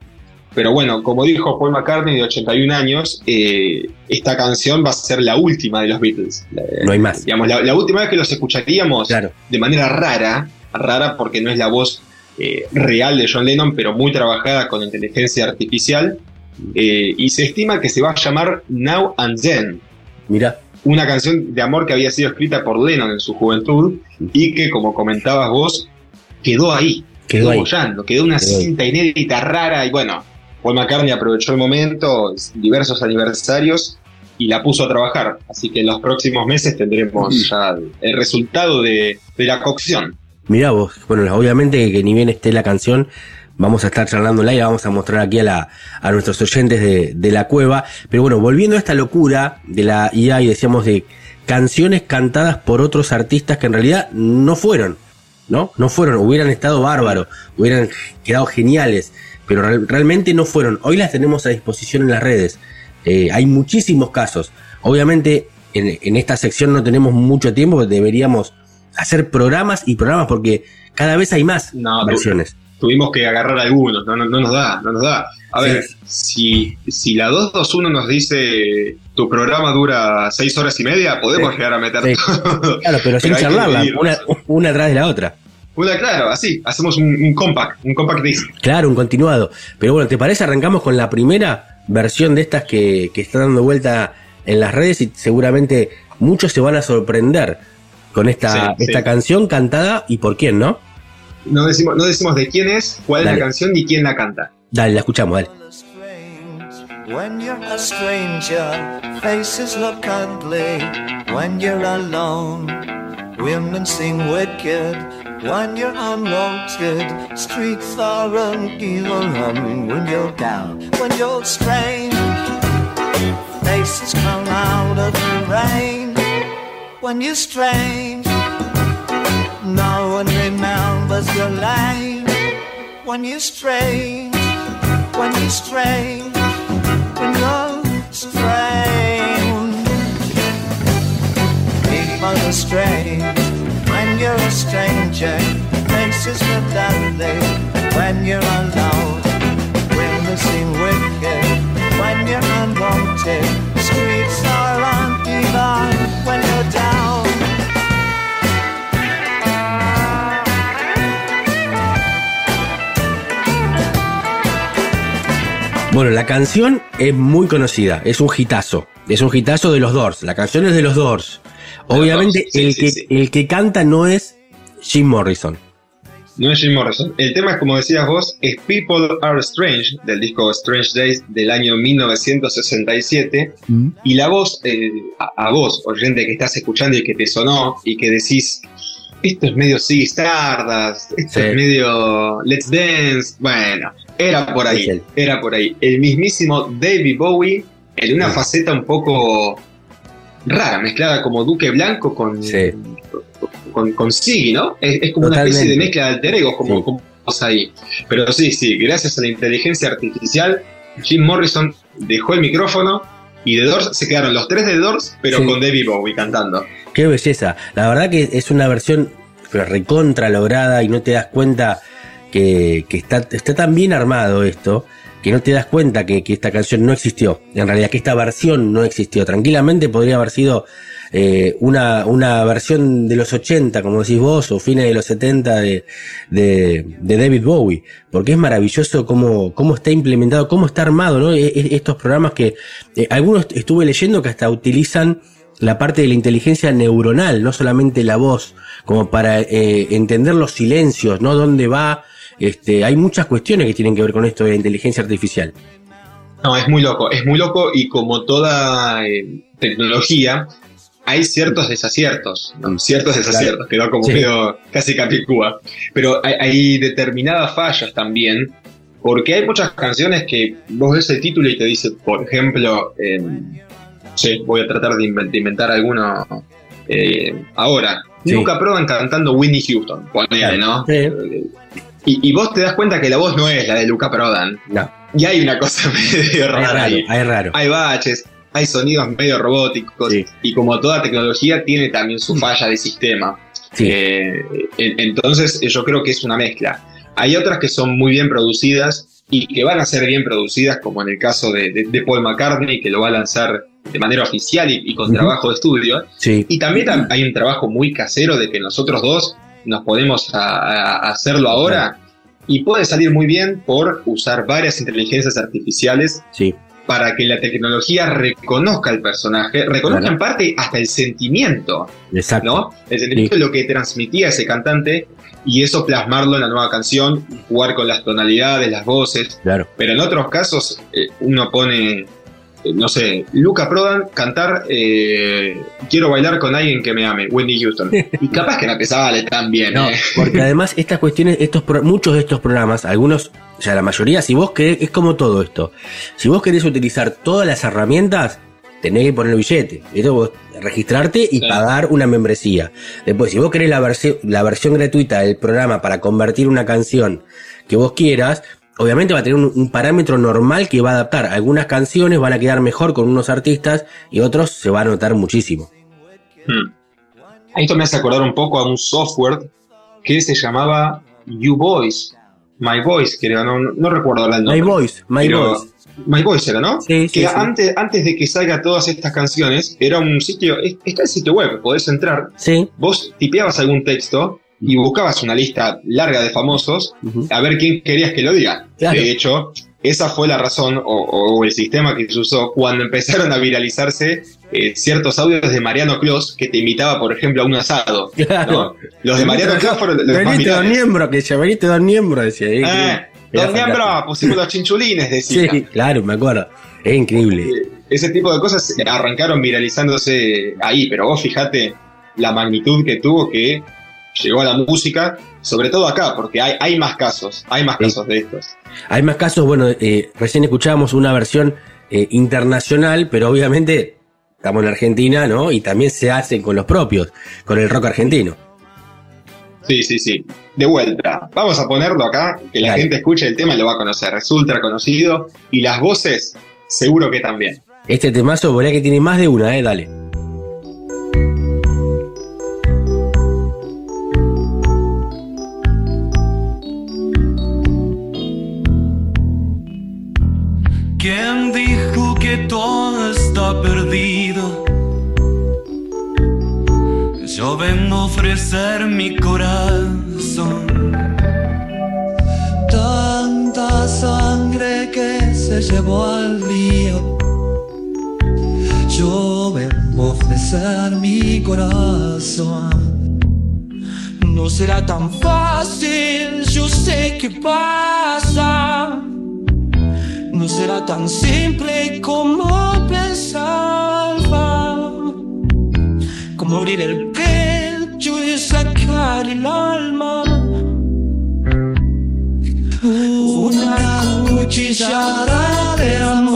Pero bueno, como dijo Paul McCartney de 81 años, eh, esta canción va a ser la última de los Beatles. La- No hay más. digamos, la, la última vez que los escucharíamos Claro. de manera rara, rara porque no es la voz eh, real de John Lennon, pero muy trabajada con inteligencia artificial. eh, y se estima que se va a llamar Now and Then Mira, una canción de amor que había sido escrita por Lennon en su juventud y que, como comentabas vos, quedó ahí, quedó quedó bollando, quedó una Quedó ahí. cinta inédita rara y bueno, Paul McCartney aprovechó el momento, diversos aniversarios y la puso a trabajar, así que en los próximos meses tendremos ya el resultado de, de la cocción. Mirá vos. Bueno, obviamente que ni bien esté la canción, vamos a estar charlándola y la vamos a mostrar aquí a, la, a nuestros oyentes de, de la cueva. Pero bueno, volviendo a esta locura de la IA y decíamos de canciones cantadas por otros artistas que en realidad no fueron, ¿no? No fueron, hubieran estado bárbaros, hubieran quedado geniales, pero real- realmente no fueron. Hoy las tenemos a disposición en las redes. Eh, hay muchísimos casos. Obviamente en, en esta sección no tenemos mucho tiempo, deberíamos hacer programas y programas porque cada vez hay más No, versiones. Tuvimos que agarrar algunos, no, no, no nos da, no nos da. A ver, si, si la 221 nos dice tu programa dura seis horas y media, podemos Sí. llegar a meter Sí. todo. Claro, pero sin charlarla, una, una atrás de la otra. Una, claro, así, hacemos un, un compact, un compact disc. Claro, un continuado. Pero bueno, ¿te parece? Arrancamos con la primera versión de estas que, que está dando vuelta en las redes y seguramente muchos se van a sorprender con esta, Sí, esta sí. canción cantada y por quién, ¿no? No decimos, no decimos de quién es, cuál es Dale. la canción ni quién la canta. Dale, la escuchamos, dale. When you're a stranger, faces look ugly. When you're alone, women seem wicked. When you're unwanted, streets are uneven. When you're down, when you're strange, faces come out of the rain. When you're strange, no one remembers your name. When you're strange, when you're strange when you're strange. People are strange when you're a stranger. Faces look ugly when you're alone. Women seem wicked when you're unwanted. Streets are uneven when you're Bueno, la canción es muy conocida, es un hitazo, es un hitazo de los Doors, la canción es de los Doors. Obviamente sí, el, sí, que, sí. el que canta no es Jim Morrison. No es Jim Morrison. El tema, como decías vos, es People Are Strange, del disco Strange Days del año 1967. Y la voz, eh, a, a vos, oyente que estás escuchando y que te sonó y que decís, esto es medio Ziggy Stardust, esto Sí. es medio Let's Dance. Bueno, era por ahí, era por ahí. El mismísimo David Bowie en una Sí. faceta un poco rara, mezclada como Duque Blanco con, Sí. con, con Ziggy, ¿no? Es, es como una especie de mezcla de alter egos, como, Sí. como ahí. Pero sí, sí, gracias a la inteligencia artificial, Jim Morrison dejó el micrófono y The Doors se quedaron los tres de The Doors, pero Sí. con David Bowie cantando. Qué belleza. La verdad que es una versión pero recontra lograda y no te das cuenta que, que está, está tan bien armado esto que no te das cuenta que, que esta canción no existió. En realidad que esta versión no existió. Tranquilamente podría haber sido eh, una, una versión de los 80, como decís vos, o fines de los 70 de, de, de David Bowie. Porque es maravilloso cómo, cómo está implementado, cómo está armado, ¿no? E- e- Estos programas que eh, algunos estuve leyendo que hasta utilizan la parte de la inteligencia neuronal, no solamente la voz, como para eh, entender los silencios, ¿no? ¿Dónde va? Este, hay muchas cuestiones que tienen que ver con esto de la inteligencia artificial. No, es muy loco, es muy loco y como toda eh, tecnología, hay ciertos desaciertos, ¿no? ciertos desaciertos, quedó como Sí. medio casi capicúa, pero hay, hay determinadas fallas también, porque hay muchas canciones que vos ves el título y te dice, por ejemplo, eh, sí, voy a tratar de inven- de inventar alguno eh, ahora, Sí. Nunca prueban cantando Whitney Houston, ponele, ¿no? Y, y vos te das cuenta que la voz no es la de Luca Prodan. No, Y hay una cosa medio hay rara raro, ahí. hay raro. Hay baches, hay sonidos medio robóticos. Sí. Y como toda tecnología, tiene también su falla de sistema. Sí. Eh, en- entonces, eh, yo creo que es una mezcla. Hay otras que son muy bien producidas y que van a ser bien producidas, como en el caso de, de- de Paul McCartney, que lo va a lanzar de manera oficial y, y con trabajo de estudio. Sí, Y también tam- hay un trabajo muy casero de que nosotros dos nos podemos a- hacerlo ahora y puede salir muy bien por usar varias inteligencias artificiales sí, para que la tecnología reconozca el personaje, reconozca Claro. en parte hasta el sentimiento, exacto. ¿no? El sentimiento Sí. de lo que transmitía ese cantante y eso plasmarlo en la nueva canción, jugar con las tonalidades, las voces, Claro. pero en otros casos eh, uno pone, no sé, Luca Prodan cantar eh, Quiero bailar con alguien que me ame, Whitney Houston. Y capaz que no te sale tan bien. No, ¿eh? porque además estas cuestiones, estos pro- muchos de estos programas, algunos, o sea, la mayoría, si vos querés, es como todo esto. Si vos querés utilizar todas las herramientas, tenés que poner el billete. ¿viste? Vos registrarte y Sí. pagar una membresía. Después, si vos querés la, versi- la versión gratuita del programa para convertir una canción que vos quieras, obviamente va a tener un, un parámetro normal que va a adaptar. Algunas canciones van a quedar mejor con unos artistas y otros se va a notar muchísimo. Hmm. Esto me hace acordar un poco a un software que se llamaba You Voice, My Voice, creo, no, no, no recuerdo el nombre. My Voice, My Voice. My Voice era, ¿no? Sí, que sí. Antes, antes de que salga todas estas canciones, era un sitio, es- está el sitio web, podés entrar, Sí. vos tipeabas algún texto y buscabas una lista larga de famosos a ver quién querías que lo diga. Claro. De hecho, esa fue la razón o, o el sistema que se usó cuando empezaron a viralizarse eh, ciertos audios de Mariano Clos que te invitaba, por ejemplo, a un asado. Claro. ¿no? Los de Mariano Clos fueron los más Veniste don virales. Niembro, que ya veniste don Niembro, decía. eh, Eh, Don Niembro, pusimos los chinchulines, decía. Sí, claro, me acuerdo. Es increíble. Eh, Ese tipo de cosas arrancaron viralizándose ahí, pero vos fijate la magnitud que tuvo que llegó a la música, sobre todo acá, porque hay, hay más casos, hay más Sí. casos de estos. Hay más casos, bueno, eh, recién escuchábamos una versión eh, internacional, pero obviamente estamos en Argentina, ¿no? Y también se hacen con los propios, con el rock argentino. Sí, sí, sí. De vuelta, vamos a ponerlo acá, que la Dale. gente escuche el tema y lo va a conocer. Es ultra conocido y las voces, seguro que también. Este temazo, volá que tiene más de una, ¿eh? Dale. Todo está perdido? Yo vengo a ofrecer mi corazón. Tanta sangre que se llevó al río. Yo vengo a ofrecer mi corazón. No será tan fácil, yo sé que pasa. No será tan simple como pensaba. Como abrir el pecho y sacar el alma. Una cuchillada de amor.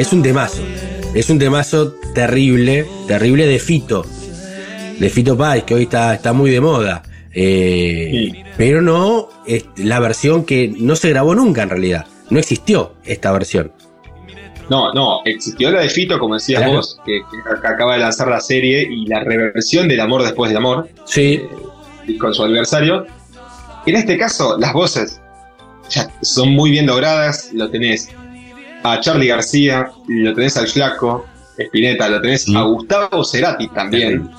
Es un temazo. Es un temazo terrible, terrible de Fito. De Fito Páez, que hoy está, está muy de moda. Eh, Pero no es la versión que no se grabó nunca en realidad. No existió esta versión. No, no, existió la de Fito, como decías Claro. vos, que, que acaba de lanzar la serie y la reversión del amor después del amor Sí, y con su adversario. En este caso, las voces ya son muy bien logradas. Lo tenés a Charlie García, lo tenés al Flaco, Spinetta, lo tenés a Gustavo Cerati también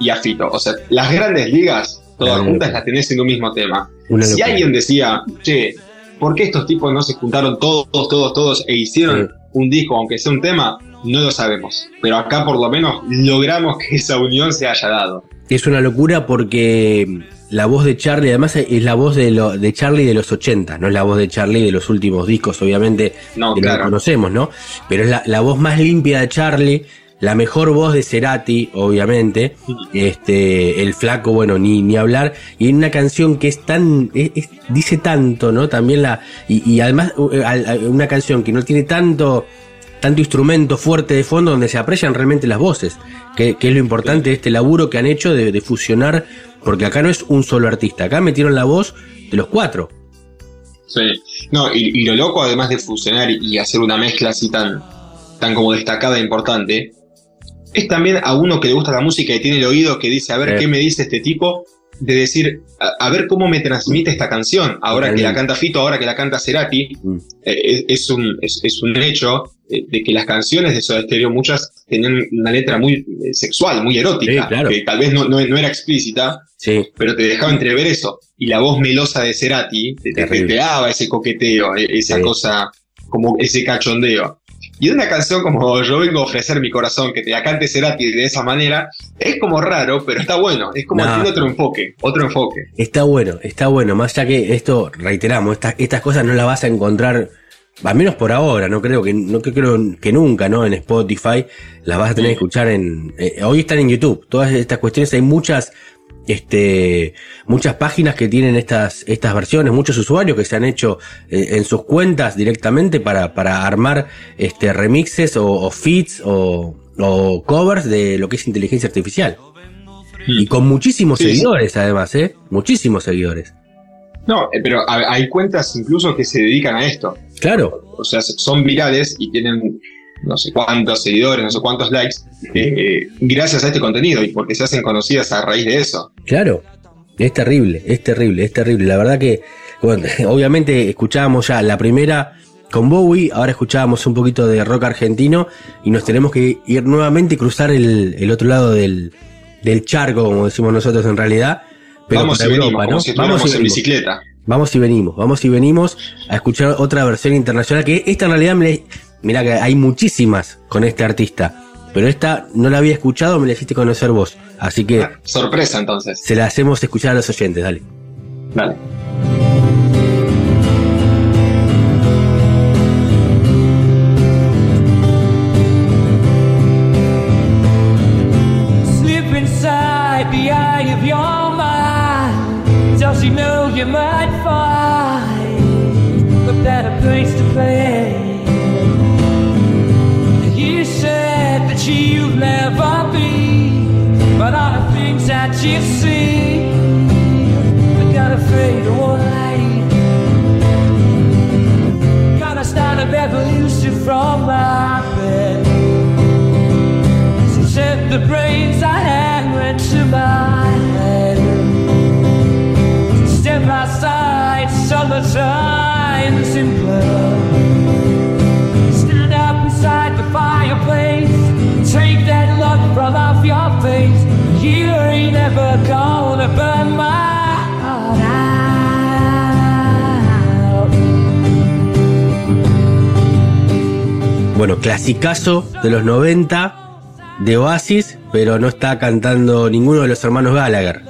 y a Fito. O sea, las grandes ligas, todas juntas, las tenés en un mismo tema. Si alguien decía, che, ¿por qué estos tipos no se juntaron todos, todos, todos e hicieron un disco, aunque sea un tema? No lo sabemos. Pero acá por lo menos logramos que esa unión se haya dado. Es una locura porque la voz de Charlie, además es la voz de, lo, de Charlie de los 80, no es la voz de Charlie de los últimos discos, obviamente, No, claro. conocemos, ¿no? Pero es la, la voz más limpia de Charlie, la mejor voz de Cerati, obviamente, este, el flaco, bueno, ni, ni hablar, y en una canción que es tan, es- es- dice tanto, ¿no? También la, y, y además eh, una canción que no tiene tanto, tanto instrumento fuerte de fondo donde se aprecian realmente las voces, que, que es lo importante de este laburo que han hecho de, de fusionar, porque acá no es un solo artista, acá metieron la voz de los cuatro. Sí. No, y, y lo loco, además de fusionar y hacer una mezcla así tan, tan como destacada e importante, es también a uno que le gusta la música y tiene el oído que dice, a ver Sí. qué me dice este tipo, de decir, a, a ver cómo me transmite esta canción, ahora que la canta Fito, ahora que la canta Cerati, Mm. eh, es, es un, es, es un hecho eh, de que las canciones de Soda Stereo, muchas tenían una letra muy eh, sexual, muy erótica, Sí, claro. que tal vez no, no, no era explícita, Sí, pero te dejaba entrever eso. Y la voz melosa de Cerati te, te, ese coqueteo, e- esa Sí. cosa, como ese cachondeo. Y una canción como Yo vengo a ofrecer mi corazón, que te la cante Cerati de esa manera, es como raro, pero está bueno. Es como tiene otro enfoque, otro enfoque. Está bueno, está bueno. Más allá que esto, reiteramos, estas, estas cosas no las vas a encontrar, al menos por ahora, no creo que, no creo que nunca, ¿no? En Spotify, las vas a tener que escuchar en, eh, hoy están en YouTube. Todas estas cuestiones, hay muchas, este, muchas páginas que tienen estas, estas versiones, muchos usuarios que se han hecho eh, en sus cuentas directamente para, para armar, este, remixes o, o feeds o, o covers de lo que es inteligencia artificial. Y con muchísimos Sí, sí. seguidores, además, ¿eh? Muchísimos seguidores. No, eh, pero ha- hay cuentas incluso que se dedican a esto. Claro, O sea, son virales y tienen no sé cuántos seguidores, no sé cuántos likes, eh, gracias a este contenido y porque se hacen conocidas a raíz de eso. claro. Es terrible, es terrible, es terrible. La verdad que, bueno, obviamente escuchábamos ya la primera con Bowie, ahora escuchábamos un poquito de rock argentino y nos tenemos que ir nuevamente y cruzar el, el otro lado del, del charco, como decimos nosotros en realidad. Pero vamos y venimos, Europa, como ¿no? si Vamos y en venimos. bicicleta. Vamos y venimos, vamos y venimos a escuchar otra versión internacional que esta en realidad me mira que hay muchísimas con este artista, pero esta no la había escuchado, me la hiciste conocer vos, así que Ah, Sorpresa entonces. se la hacemos escuchar a los oyentes, dale. Dale. Slip inside the eye of your mind. Does you know you might find a better place to play? You see are gonna fade away. Gonna start a revolution from my bed. Set the brains I hang into my head. Step aside, summertime's never gonna burn my heart out. Bueno, clasicazo de los 90, de Oasis, pero no está cantando ninguno de los hermanos Gallagher.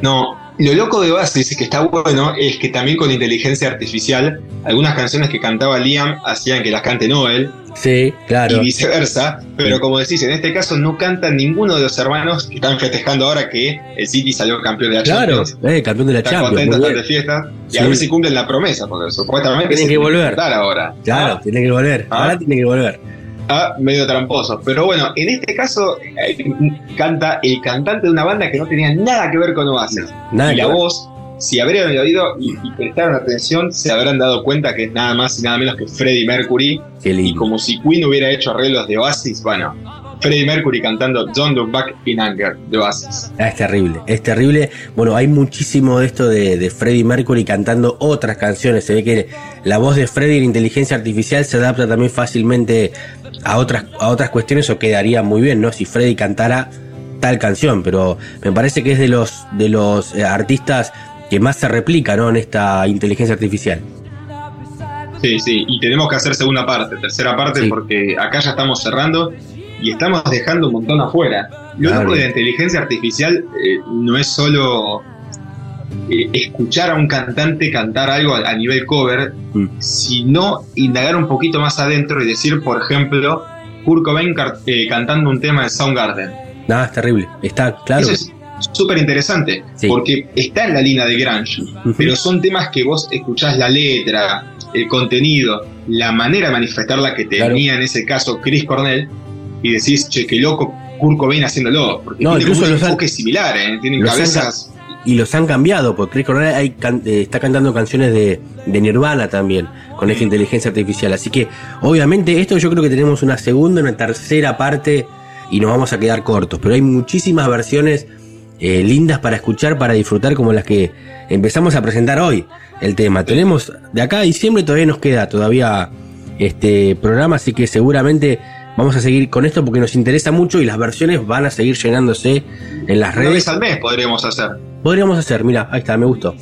No, lo loco de Oasis, que está bueno, es que también con inteligencia artificial, algunas canciones que cantaba Liam hacían que las cante Noel. Sí, claro. Y viceversa. Pero como decís, en este caso no canta ninguno de los hermanos que están festejando ahora que el City salió campeón de la Claro, Champions. eh, campeón de la Están Champions. contentos, están de fiesta. Y Sí. a ver si cumplen la promesa, porque supuestamente Tienen que volver. ahora. Claro, Ah, tiene que volver. Ah. Ahora tiene que volver. Ah, medio tramposo. Pero bueno, en este caso eh, canta el cantante de una banda que no tenía nada que ver con Oasis. Nada y la ver. voz, si abrieron el oído y, y prestaron atención, se habrán dado cuenta que es nada más y nada menos que Freddie Mercury. Y como si Queen hubiera hecho arreglos de Oasis, bueno, Freddie Mercury cantando Don't Look Back in Anger de Oasis. Ah, es terrible, es terrible. Bueno, hay muchísimo de esto de, de Freddie Mercury cantando otras canciones. Se ve que la voz de Freddie, la inteligencia artificial, se adapta también fácilmente a otras, a otras cuestiones o quedaría muy bien, ¿no? Si Freddie cantara tal canción, pero me parece que es de los, de los eh, artistas que más se replica, ¿no? En esta inteligencia artificial. Sí, sí, y tenemos que hacer segunda parte, tercera parte, Sí. porque acá ya estamos cerrando y estamos dejando un montón afuera. Lo Claro. loco de la inteligencia artificial eh, no es solo eh, escuchar a un cantante cantar algo a, a nivel cover, Mm. sino indagar un poquito más adentro y decir, por ejemplo, Kurt Cobain eh, cantando un tema de Soundgarden. Nada, es terrible. Está claro. Eso es súper interesante, Sí. porque está en la línea de Grunge, Ujú. pero son temas que vos escuchás la letra, el contenido, la manera de manifestarla que Claro. tenía en ese caso Chris Cornell, y decís, che, qué loco Kurt Cobain haciéndolo, porque No, tiene incluso los han- enfoque similar, ¿eh? tienen los han cabezas... y los han cambiado, porque Chris Cornell hay can- eh, está cantando canciones de, de Nirvana también, con esta inteligencia artificial. Así que, obviamente, esto yo creo que tenemos una segunda, una tercera parte y nos vamos a quedar cortos. Pero hay muchísimas versiones eh, lindas para escuchar, para disfrutar, como las que empezamos a presentar hoy el tema. Tenemos de acá a diciembre todavía nos queda todavía este programa, así que seguramente vamos a seguir con esto porque nos interesa mucho y las versiones van a seguir llenándose en las Una redes. vez al mes podríamos hacer. Podríamos hacer, mira, ahí está, me gustó.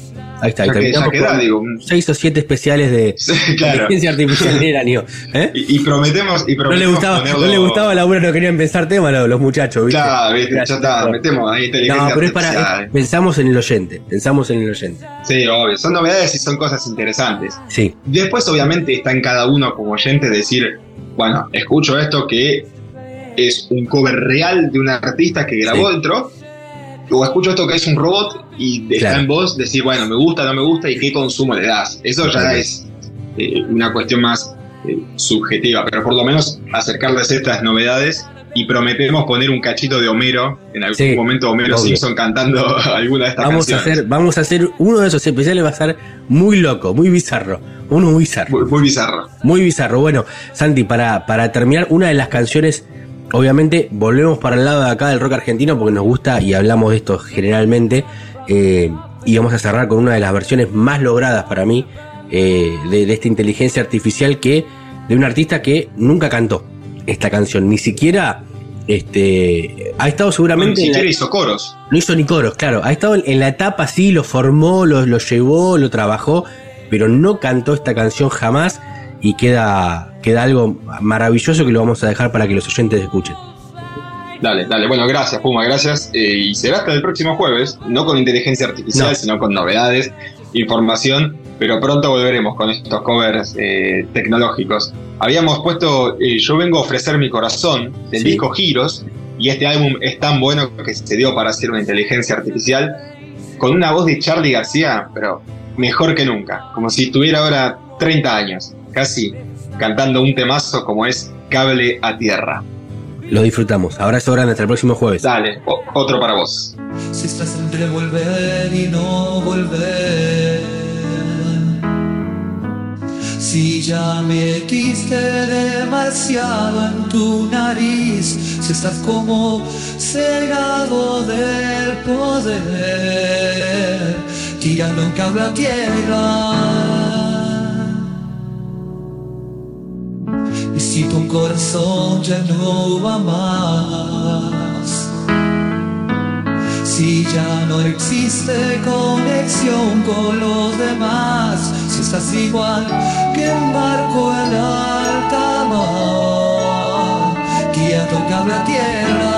Ahí está, ahí Ya que digo, un- seis o siete especiales de Sí, claro. inteligencia artificial en el año. ¿eh? Y, y prometemos, y No prometemos le gustaba, ponerlo- no le gustaba la no querían pensar tema los, los muchachos, ¿viste? Claro, viste, ya está, metemos ahí inteligencia No, pero es para. es- pensamos en el oyente. Pensamos en el oyente. Sí, obvio, son novedades y son cosas interesantes. Sí, Después, obviamente, está en cada uno como oyente decir, bueno, escucho esto que es un cover real de un artista que grabó Sí. dentro, o escucho esto que es un robot y está Claro. en vos decir, bueno, me gusta, no me gusta y qué consumo le das. Eso ya es eh, una cuestión más eh, subjetiva, pero por lo menos acercarles estas novedades y prometemos poner un cachito de Homero, en algún Sí, momento Homero obvio. Simpson cantando alguna de estas vamos a hacer, vamos a hacer uno de esos especiales, va a ser muy loco, muy bizarro. Uno muy bizarro. Muy, muy bizarro. Muy bizarro. Bueno, Santi, para, para terminar, una de las canciones, obviamente, volvemos para el lado de acá del rock argentino porque nos gusta y hablamos de esto generalmente. eh, y vamos a cerrar con una de las versiones más logradas para mí eh, de, de esta inteligencia artificial que de un artista que nunca cantó esta canción, ni siquiera este ha estado Ni seguramente en la- siquiera hizo coros. no hizo ni coros, claro. Ha estado en, en la etapa, sí, lo formó, lo, lo llevó, lo trabajó, pero no cantó esta canción jamás y queda, queda algo maravilloso que lo vamos a dejar para que los oyentes escuchen. Dale, dale. Bueno, gracias, Puma, gracias. Eh, y será hasta el próximo jueves, no con inteligencia artificial, No. sino con novedades, información, pero pronto volveremos con estos covers eh, tecnológicos. Habíamos puesto eh, Yo vengo a ofrecer mi corazón del Sí. disco Giros, y este álbum es tan bueno que se dio para hacer una inteligencia artificial, con una voz de Charlie García, pero mejor que nunca, como si tuviera ahora 30 años, casi, cantando un temazo como es Cable a Tierra. Lo disfrutamos. Abrazo grande hasta el próximo jueves. Dale, otro para vos. Si estás entre volver y no volver. Si ya metiste demasiado en tu nariz, si estás como cegado del poder, tirando un cable a tierra. Y si tu corazón ya no va más, si ya no existe conexión con los demás, estás igual que un barco en alta mar, guía tira toca la tierra.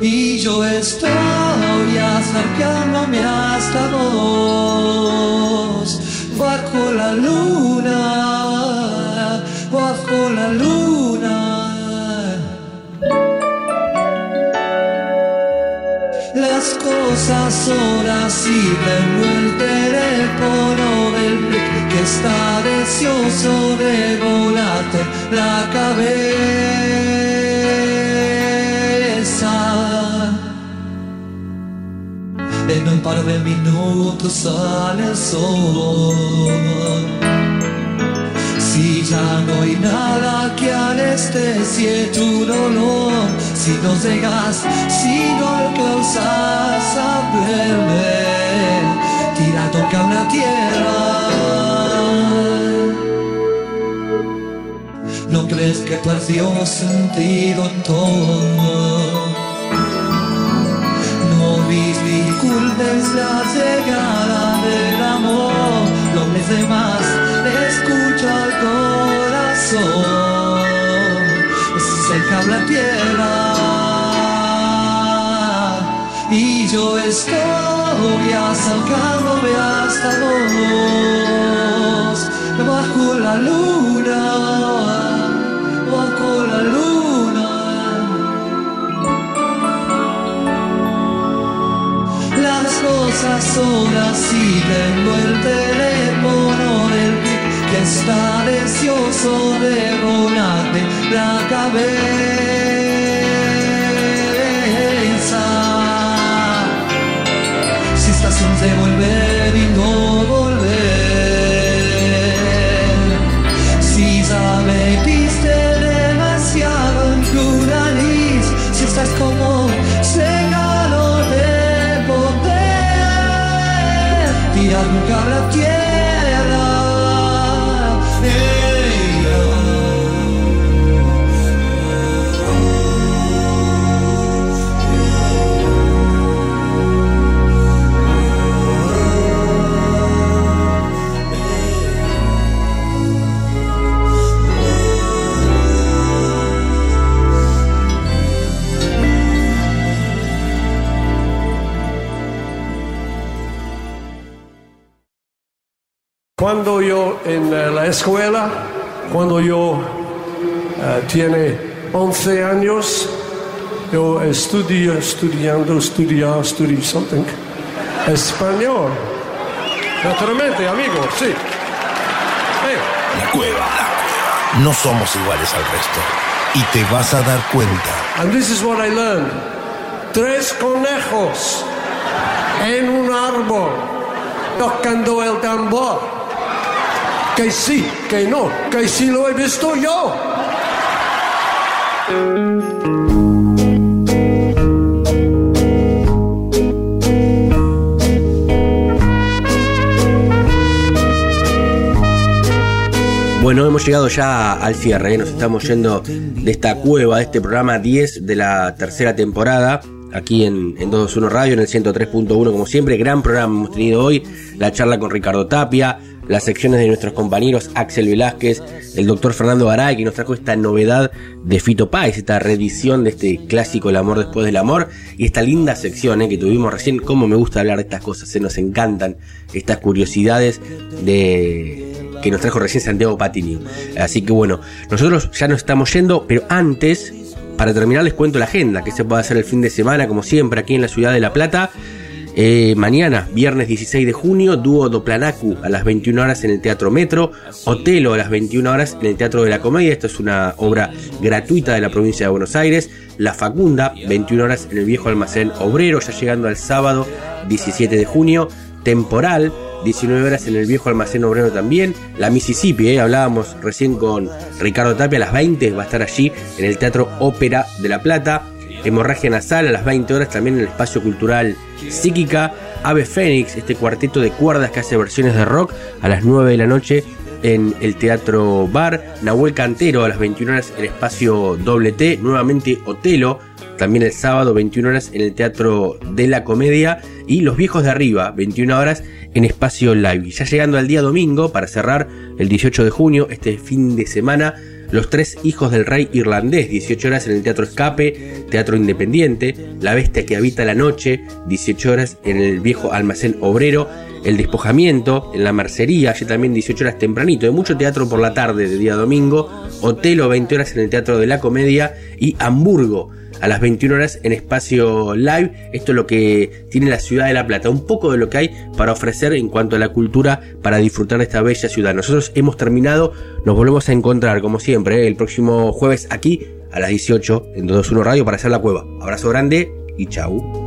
Y yo estoy acercándome hasta vos. Bajo la luna, bajo la luna. Las cosas son así, tengo el teléfono del Rick que está deseoso de volarte la cabeza. En un par de minutos sale el sol. Si ya no hay nada que anestesie tu dolor, si no llegas, si no alcanzas a verme, tira toca la tierra. ¿No crees que perdió sentido en todo? No disculpes la llegada del amor, lo demás escucha el corazón, se la tierra y yo estoy acercándome hasta vos, bajo la luna, bajo la luna. Las cosas son así, tengo el teléfono del que está deseoso de volarte la cabeza. Cuando yo en eh, la escuela, cuando yo eh, tiene 11 años, yo estudio, estudiando, estudiar, estudio something, español. Naturalmente, amigo, sí. Eh, La cueva. No somos iguales al resto. Y te vas a dar cuenta. And this is what I learned. Tres conejos en un árbol tocando el tambor. Que sí, que no, que sí lo he visto yo. Bueno, hemos llegado ya al cierre, ¿eh? nos estamos yendo de esta cueva, de este programa 10 de la tercera temporada, aquí en, en 221 Radio, en el 103.1 como siempre, gran programa hemos tenido hoy, la charla con Ricardo Tapia, las secciones de nuestros compañeros Axel Velázquez, el doctor Fernando Garay, que nos trajo esta novedad de Fito Páez, esta reedición de este clásico El amor después del amor, y esta linda sección ¿eh? que tuvimos recién, cómo me gusta hablar de estas cosas, se nos encantan estas curiosidades de que nos trajo recién Santiago Patini. Así que bueno, nosotros ya nos estamos yendo, pero antes, para terminar les cuento la agenda, que se puede hacer el fin de semana, como siempre, aquí en la ciudad de La Plata. Eh, mañana, viernes 16 de junio, dúo Doplanacu a las 21 horas en el Teatro Metro, Otelo a las 21 horas en el Teatro de la Comedia, esto es una obra gratuita de la provincia de Buenos Aires, La Facunda, 21 horas en el Viejo Almacén Obrero, ya llegando al sábado 17 de junio, Temporal, 19 horas en el Viejo Almacén Obrero también, La Mississippi, eh, hablábamos recién con Ricardo Tapia, a las 20 va a estar allí en el Teatro Ópera de La Plata, Hemorragia Nasal a las 20 horas también en el Espacio Cultural Psíquica. Ave Fénix, este cuarteto de cuerdas que hace versiones de rock a las 9 de la noche en el Teatro Bar. Nahuel Cantero a las 21 horas en el Espacio Doble T. Nuevamente Otelo, también el sábado 21 horas en el Teatro de la Comedia. Y Los Viejos de Arriba, 21 horas en Espacio Live. Ya llegando al día domingo para cerrar el 18 de junio, este fin de semana Los tres hijos del rey irlandés, 18 horas en el Teatro Escape, Teatro Independiente, La bestia que habita la noche, 18 horas en el viejo almacén obrero, El despojamiento en la mercería, allí también 18 horas tempranito, de mucho teatro por la tarde de día domingo, Otelo 20 horas en el Teatro de la Comedia y Hamburgo a las 21 horas en espacio live. Esto es lo que tiene la ciudad de La Plata, un poco de lo que hay para ofrecer en cuanto a la cultura para disfrutar de esta bella ciudad. Nosotros hemos terminado, nos volvemos a encontrar como siempre el próximo jueves aquí a las 18 en 221 Radio para hacer la cueva. Abrazo grande y chau.